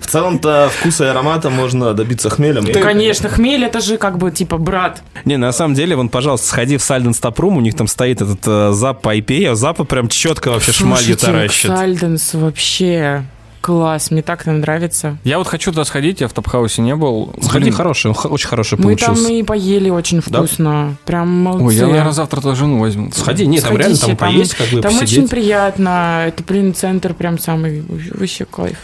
В целом-то вкуса и аромата можно добиться хмелем. Да, конечно, хмель это же как бы типа брат. Не, на самом деле, вон, пожалуйста, сходи в Сальден Стопрум, у них там стоит этот э, зап по IPA, а запа прям четко вообще шмалью Слушайте, таращит. Сальденс вообще класс, мне так там нравится. Я вот хочу туда сходить, я в Топхаусе не был. Сходи, Блин, хороший, очень хороший Мы там получился. и поели очень Да? вкусно. Прям молодцы. Ой, я, наверное, завтра тоже жену возьму. Сходи, нет, там Сходите, реально там поесть, как бы Там посидеть. очень приятно. Это, блин, центр прям самый вообще кайф.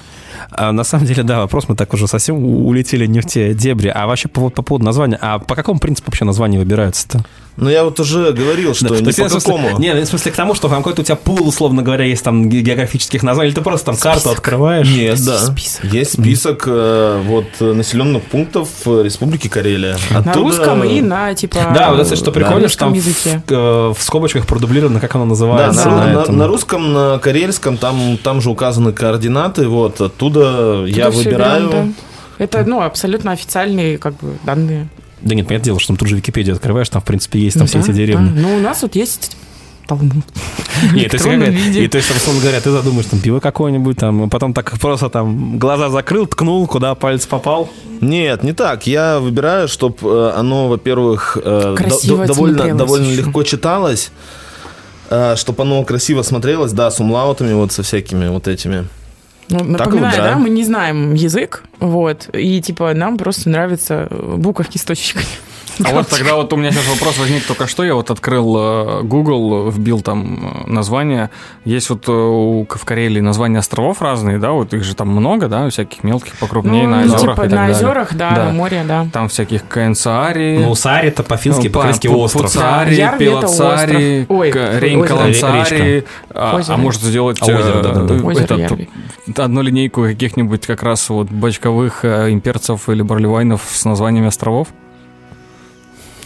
А, на самом деле, да, вопрос мы так уже совсем улетели не в те дебри. А вообще по, по поводу названия, а по какому принципу вообще названия выбираются-то? Ну, я вот уже говорил, что Да, не по в смысле- какому. Не, в смысле к тому, что там какой-то у тебя пул, условно говоря, есть там ге- географических названий, или ты просто там карту открываешь? Нет, да. список. Есть список э, вот населенных пунктов э, Республики Карелия. На Оттуда- русском и на, типа... Да, вот это что прикольно, на что там русском в, языке. э, в скобочках продублировано, как оно Да, называется. на, на на- этом. на русском, на карельском, там, там же указаны координаты, вот, оттуда я Туда всё выбираю. берем, да. Это, ну, абсолютно официальные, как бы, данные. Да нет, понятное дело, что там тут же Википедию открываешь, там, в принципе, есть там Ну все да, эти деревни. да. Ну, у нас вот есть Талмуд. <laughs> Нет, то есть, как- и то есть, там, условно говоря, ты задумаешь, там, пиво какое-нибудь, там, и потом так просто там глаза закрыл, ткнул, куда палец попал. Нет, не так. Я выбираю, чтобы оно, во-первых, э, Красиво до- довольно, довольно еще. легко читалось, чтобы оно красиво смотрелось, да, с умлаутами, вот со всякими вот этими. Ну, Так напоминаю, да, выбираем. мы не знаем язык, вот, и, типа, нам просто нравятся буковки с точечками. А вот тогда вот у меня сейчас вопрос возник только что. Я вот открыл э, Google, вбил там э, название. Есть вот э, у, в Карелии названия островов разные, да? Вот их же там много, да? Всяких мелких покрупнее, на Ну, озерах типа, и так на далее. озерах, да, Да. на море, да. Там всяких Каенцаари. Ну, Сари это по-фински, Ну, Пу- остров. Пуцари, Да, озеро. Рейнкаланцари, а, а может сделать А, озеро, да-да-да. э, Озеро этот, одну линейку каких-нибудь как раз вот бочковых имперцев или барливайнов с названиями островов?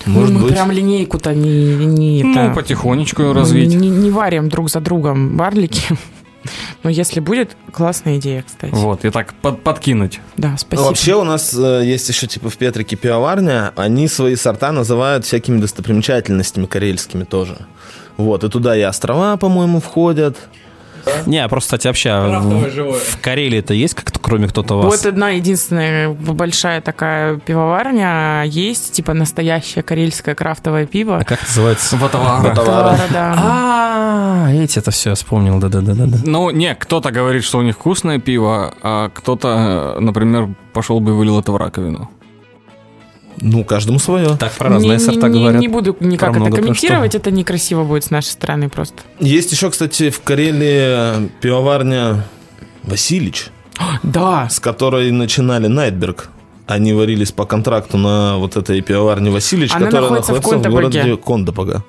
Может ну, мы быть. прям линейку-то не, не, Ну, это, потихонечку развить. Не, не варим друг за другом барлики. <laughs> Но если будет, классная идея, кстати. Вот, и так под- подкинуть. Да, Ну, спасибо. вообще у нас э, есть еще типа в Петрике пивоварня, они свои сорта называют всякими достопримечательностями карельскими тоже. Вот, и туда и острова, по-моему, входят. Не, а просто, кстати, вообще, в, в Карелии-то есть как-то, кроме кто-то вас? Вот одна единственная большая такая пивоварня есть, типа настоящее карельское крафтовое пиво. А как называется? Ватавара. Товара. да. А, эти это все, я вспомнил, да-да-да-да. Ну, не, кто-то говорит, что у них вкусное пиво, а кто-то, э, например, пошел бы и вылил это в раковину. Ну, каждому свое. Так про разные не, сорта не- говорят. не буду никак это комментировать, это некрасиво будет с нашей стороны просто. Есть еще, кстати, в Карелии пивоварня Василич, <gasps> Да, с которой начинали Найтберг. Они варились по контракту на вот этой пивоварне Василич, Она которая находится в находится в, Кондопоге. городе Кондопога.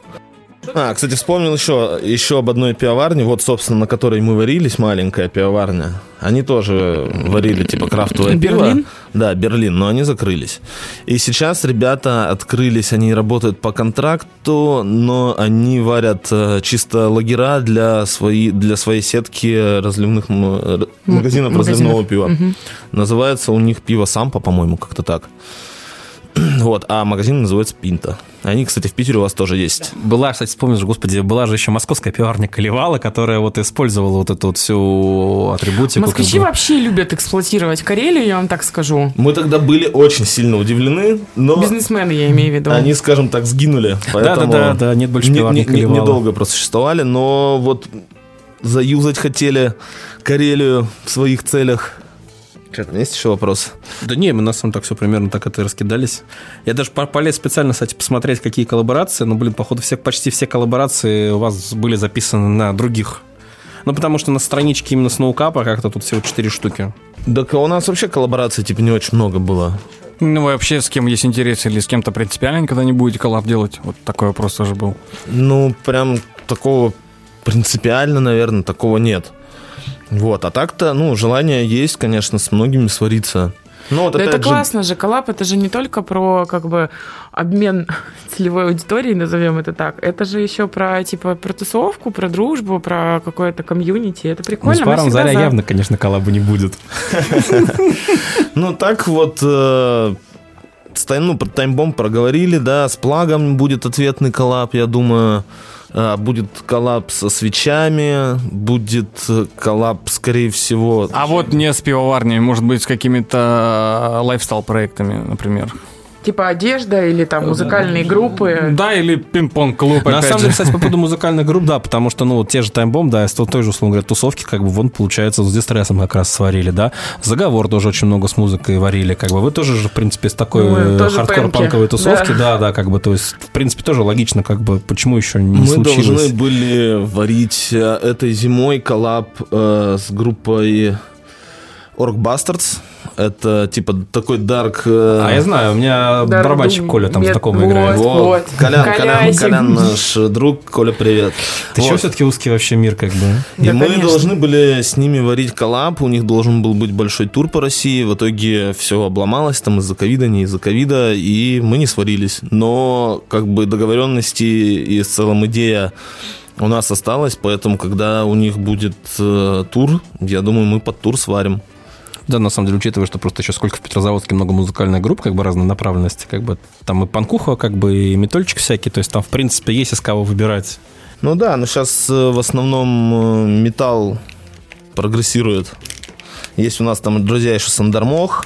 А, кстати, вспомнил еще, еще об одной пивоварне, вот, собственно, на которой мы варились, маленькая пивоварня. Они тоже варили, типа, крафтовое Берлин? пиво. Да, Берлин, но они закрылись. И сейчас ребята открылись, они работают по контракту, но они варят э, чисто лагера для, свои, для своей сетки разливных м- р- магазинов разливного магазинов. пива. Называется у них пиво Сампа, по-моему, как-то так. <clears throat> Вот, а магазин называется Пинта. Они, кстати, в Питере у вас тоже есть. Была, кстати, вспомнишь, господи, была же еще московская пиварня Колевала, которая вот использовала вот эту вот всю атрибутику. как москвичи бы. вообще любят эксплуатировать Карелию, я вам так скажу. Мы тогда были очень сильно удивлены, но Бизнесмены, я имею в виду. они, скажем так, сгинули. Да-да-да, нет больше не- пиварни не- не- Колевала. недолго просуществовали, но вот заюзать хотели Карелию в своих целях. Что там есть еще вопрос? Да не, мы на самом так все примерно так это и раскидались. Я даже по- полез специально, кстати, посмотреть, какие коллаборации. Ну, блин, походу, все, почти все коллаборации у вас были записаны на других. Ну, потому что на страничке именно Сноукапа как-то тут всего 4 штуки. Так у нас вообще коллабораций типа не очень много было. Ну, вы вообще с кем есть интерес или с кем-то принципиально никогда не будете коллаб делать? Вот такой вопрос тоже был. Ну, прям такого принципиально, наверное, такого нет. Вот, а так-то, ну, желание есть, конечно, с многими свариться. Ну, вот Да это же, классно же, коллаб это же не только про как бы обмен <laughs> целевой аудиторией, назовем это так. Это же еще про типа про тусовку, про дружбу, про какое-то комьюнити. Это Ну, прикольно. с мы паром Заря за. явно, конечно, коллаба не будет. <laughs> Ну, так вот, э, с ну, про таймбом проговорили, да, с плагом будет ответный коллаб, я думаю. А, Будет коллаб со свечами, будет э, коллаб, скорее всего. А вот не с пивоварней, может быть, с какими-то э, лайфстайл-проектами, например. Типа одежда или там музыкальные группы. Да, или пинг-понг-клуб, На самом деле, кстати, по поводу <laughs> музыкальных групп, да, потому что, ну, вот те же таймбом, да, с той же, условно говоря, тусовки, как бы, вон, получается, с дистрессом как раз сварили, да. Заговор тоже очень много с музыкой варили, как бы. Вы тоже же, в принципе, с такой Ну, э, хардкор-панковой тусовки, да. да, да, как бы, то есть, в принципе, тоже логично, как бы, почему еще не Мы случилось. должны были варить э, этой зимой коллаб э, с группой Orc Bastards. Это типа такой дарк... э, А я знаю, у меня Да, барабанщик Коля там мет- знакомый вот. играет. Вот, Колян, Колян, Колясик. Колян наш друг, Коля, привет. Ты Вот. все-таки узкий вообще мир как бы? И Да, мы конечно. должны были с ними варить коллаб, у них должен был быть большой тур по России, в итоге все обломалось там из-за ковида, не из-за ковида, и мы не сварились. Но как бы договоренности и в целом идея у нас осталась, поэтому когда у них будет э, тур, я думаю, мы под тур сварим. Да, на самом деле, учитывая, что просто еще сколько в Петрозаводске много музыкальных групп, как бы разной направленности, как бы там и панкуха, как бы и метольчик всякий, то есть там, в принципе, есть из кого выбирать. Ну да, но сейчас в основном э, металл прогрессирует. Есть у нас там друзья еще Сандармох.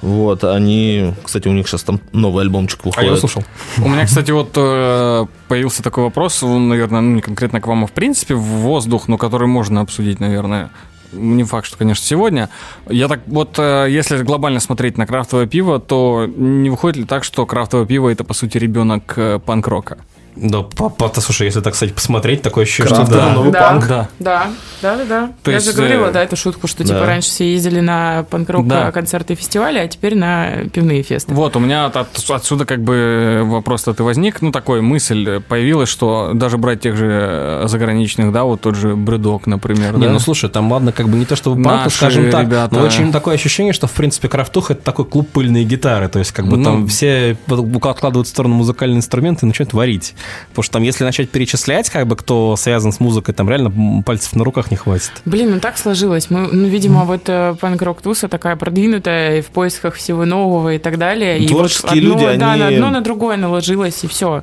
Вот, они, кстати, у них сейчас там новый альбомчик А выходит. я его слушал. У меня, кстати, вот э, появился такой вопрос, наверное, ну, не конкретно к вам, а в принципе в воздух, но который можно обсудить, наверное. Не факт, что, конечно, сегодня. Я так вот, э, если глобально смотреть на крафтовое пиво, то не выходит ли так, что крафтовое пиво это, по сути, ребенок э, панк-рока? Да, папа, то, слушай, если так, кстати, посмотреть, такое ощущение, что Крафтовый да. новый Да. панк. Да. Да, да, да, да. То Я есть, же говорила, э, да, эту шутку, что да. типа раньше все ездили на панк-рок Да. концерты и фестивали, а теперь на пивные фесты. Вот, у меня от- от- отсюда как бы вопрос-то и возник, ну, такой мысль появилась, что даже брать тех же э, заграничных, да, вот тот же Бредок, например, Не, да? ну слушай, там ладно, как бы не то чтобы панк, Наши скажем так, ребята. но очень такое ощущение, что в принципе крафтуха это такой клуб пыльные гитары, то есть как бы Ну. там все откладывают в сторону музыкальные инструменты и начинают варить. Потому что там, если начать перечислять, как бы кто связан с музыкой, там реально пальцев на руках не хватит. Блин, ну так сложилось. Мы, ну, видимо, вот э, панк-рок туса такая продвинутая и в поисках всего нового и так далее. и Творческие вот одно, люди, да, они- на одно на другое наложилось, и все.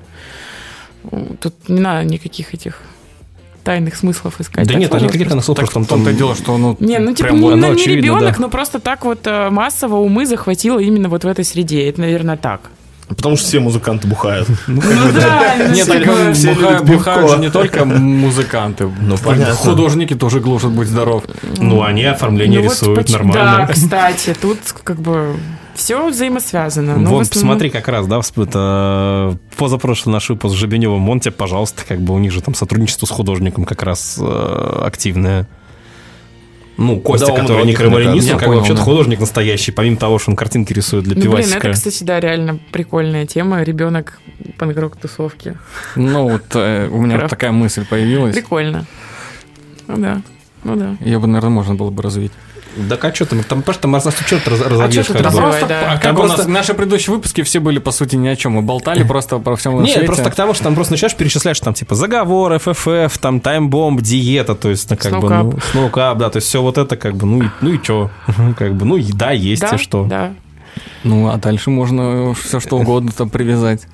Тут не надо никаких этих тайных смыслов искать. Да Так нет, там сложилось никаких просто. в том-то и там... дело, что, ну, Не, ну типа прям не, оно ну, не очевидно, ребенок, да. но просто так вот э, массово умы захватило именно вот в этой среде. Это, наверное, так. Потому что все музыканты бухают. <laughs> Ну да, ну, Нет, типа, все бухают, же не только музыканты. <laughs> Ну, понятно. Художники тоже глушат, будь здоров. Ну, они оформление ну, вот рисуют нормально. Да, <laughs> кстати, тут как бы все взаимосвязано. Ну, в Вон, основном- посмотри, как раз, да, это позапрошлый наш выпуск с Жебеневым, он тебе, пожалуйста, как бы у них же там сотрудничество с художником как раз э, активное. Ну, Костя, Да, который не кажется. он как бы вообще-то да. художник настоящий, помимо того, что он картинки рисует для Ну, блин, пивасика. это, кстати, да, реально прикольная тема. Ребенок панк тусовки. Ну, вот э, у меня Крафт. такая мысль появилась. Прикольно. Ну да. Ну да. Ее бы, наверное, можно было бы развить. Да как что там, там просто раз черт раз- А разобьешь. бы. развивать? да. А как у нас наши предыдущие выпуски все были, по сути, ни о чем. Мы болтали <laughs> просто про всем Нет, свете. просто к тому, что там просто начинаешь перечислять, что там типа заговор, ФФФ, там таймбомб, диета, то есть, ну, как бы, ну, сноукап, да, то есть все вот это как бы, ну и, ну и что, <laughs> как бы, ну и да, есть да, и что. Да. Ну, а дальше можно все что угодно там привязать.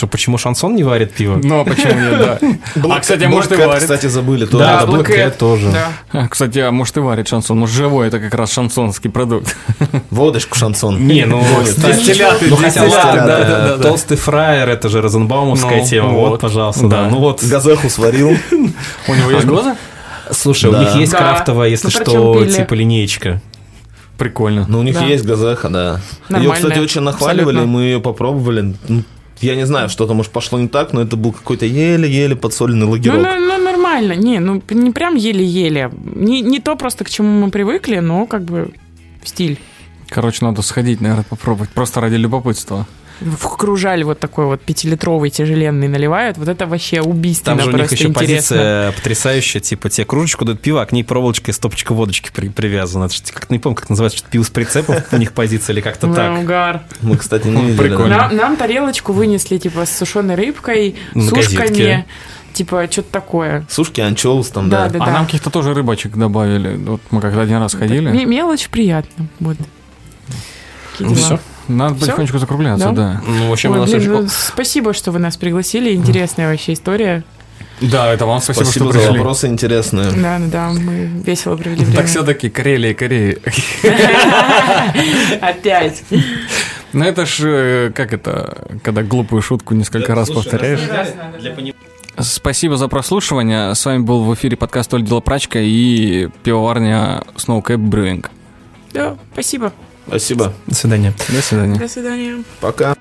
Что, почему шансон не варит пиво? Ну, а почему нет, да. <laughs> А, кстати, а может и варит. кстати, забыли. Да, Black тоже. А, Кстати, а может и варит шансон. Может, живой это как раз шансонский продукт. <laughs> Водочку шансон. Не, ну, <laughs> кстати, Дистилляты, ну хотя толстый фраер, это же Розенбаумовская Ну, тема, вот, пожалуйста, да. Ну вот, Газеху сварил. У него есть глаза? слушай, у них есть Да. крафтовая, если Ну, что, типа линеечка. Прикольно. Ну, у них Да. есть газеха, да. Ее, Нормальная. кстати, очень нахваливали, Абсолютно. мы ее попробовали. Ну, Я не знаю, что-то, может, пошло не так, но это был какой-то еле-еле подсоленный Ну, лагерок. ну, ну, нормально. Не, ну, не прям еле-еле. Не, не то просто, к чему мы привыкли, но как бы стиль. Короче, надо сходить, наверное, попробовать. Просто ради любопытства. В кружаль вот такой вот пятилитровый тяжеленный наливают. Вот это вообще убийственно Там же у них еще интересно. позиция потрясающая, типа тебе кружечку дают пиво, а к ней проволочка и стопочка водочки при- привязана. Это ж как не помню, как называется, что-то пиво с прицепом у них позиция или как-то Да, так. угар. Мы, кстати, не видели. Прикольно. да. Нам, нам тарелочку вынесли, типа, с сушеной рыбкой, На сушками, газетке. типа, что-то такое. Сушки, анчоус там, Да, да. да, А нам каких-то тоже рыбачек добавили. Вот мы как-то один раз ходили. Ме- Мелочь приятно. Вот. Такие Ну, дела. всё. Надо Всё? потихонечку закругляться, Да? да. Ну, в общем, Ой, блин, очень- ну, спасибо, что вы нас пригласили. Интересная вообще история. Да, это вам спасибо, Спасибо что за пришли. вопросы интересные. Да, да, да, мы весело провели время. Так все-таки Карелия, Корея. <laughs> Опять. Ну это ж, э, как это, когда глупую шутку несколько раз повторяешь. Спасибо за прослушивание. С вами был в эфире подкаст «Оль Дело Прачка» и пивоварня Snowcap Brewing. Да, спасибо. Спасибо. До свидания. До свидания. До свидания. Пока.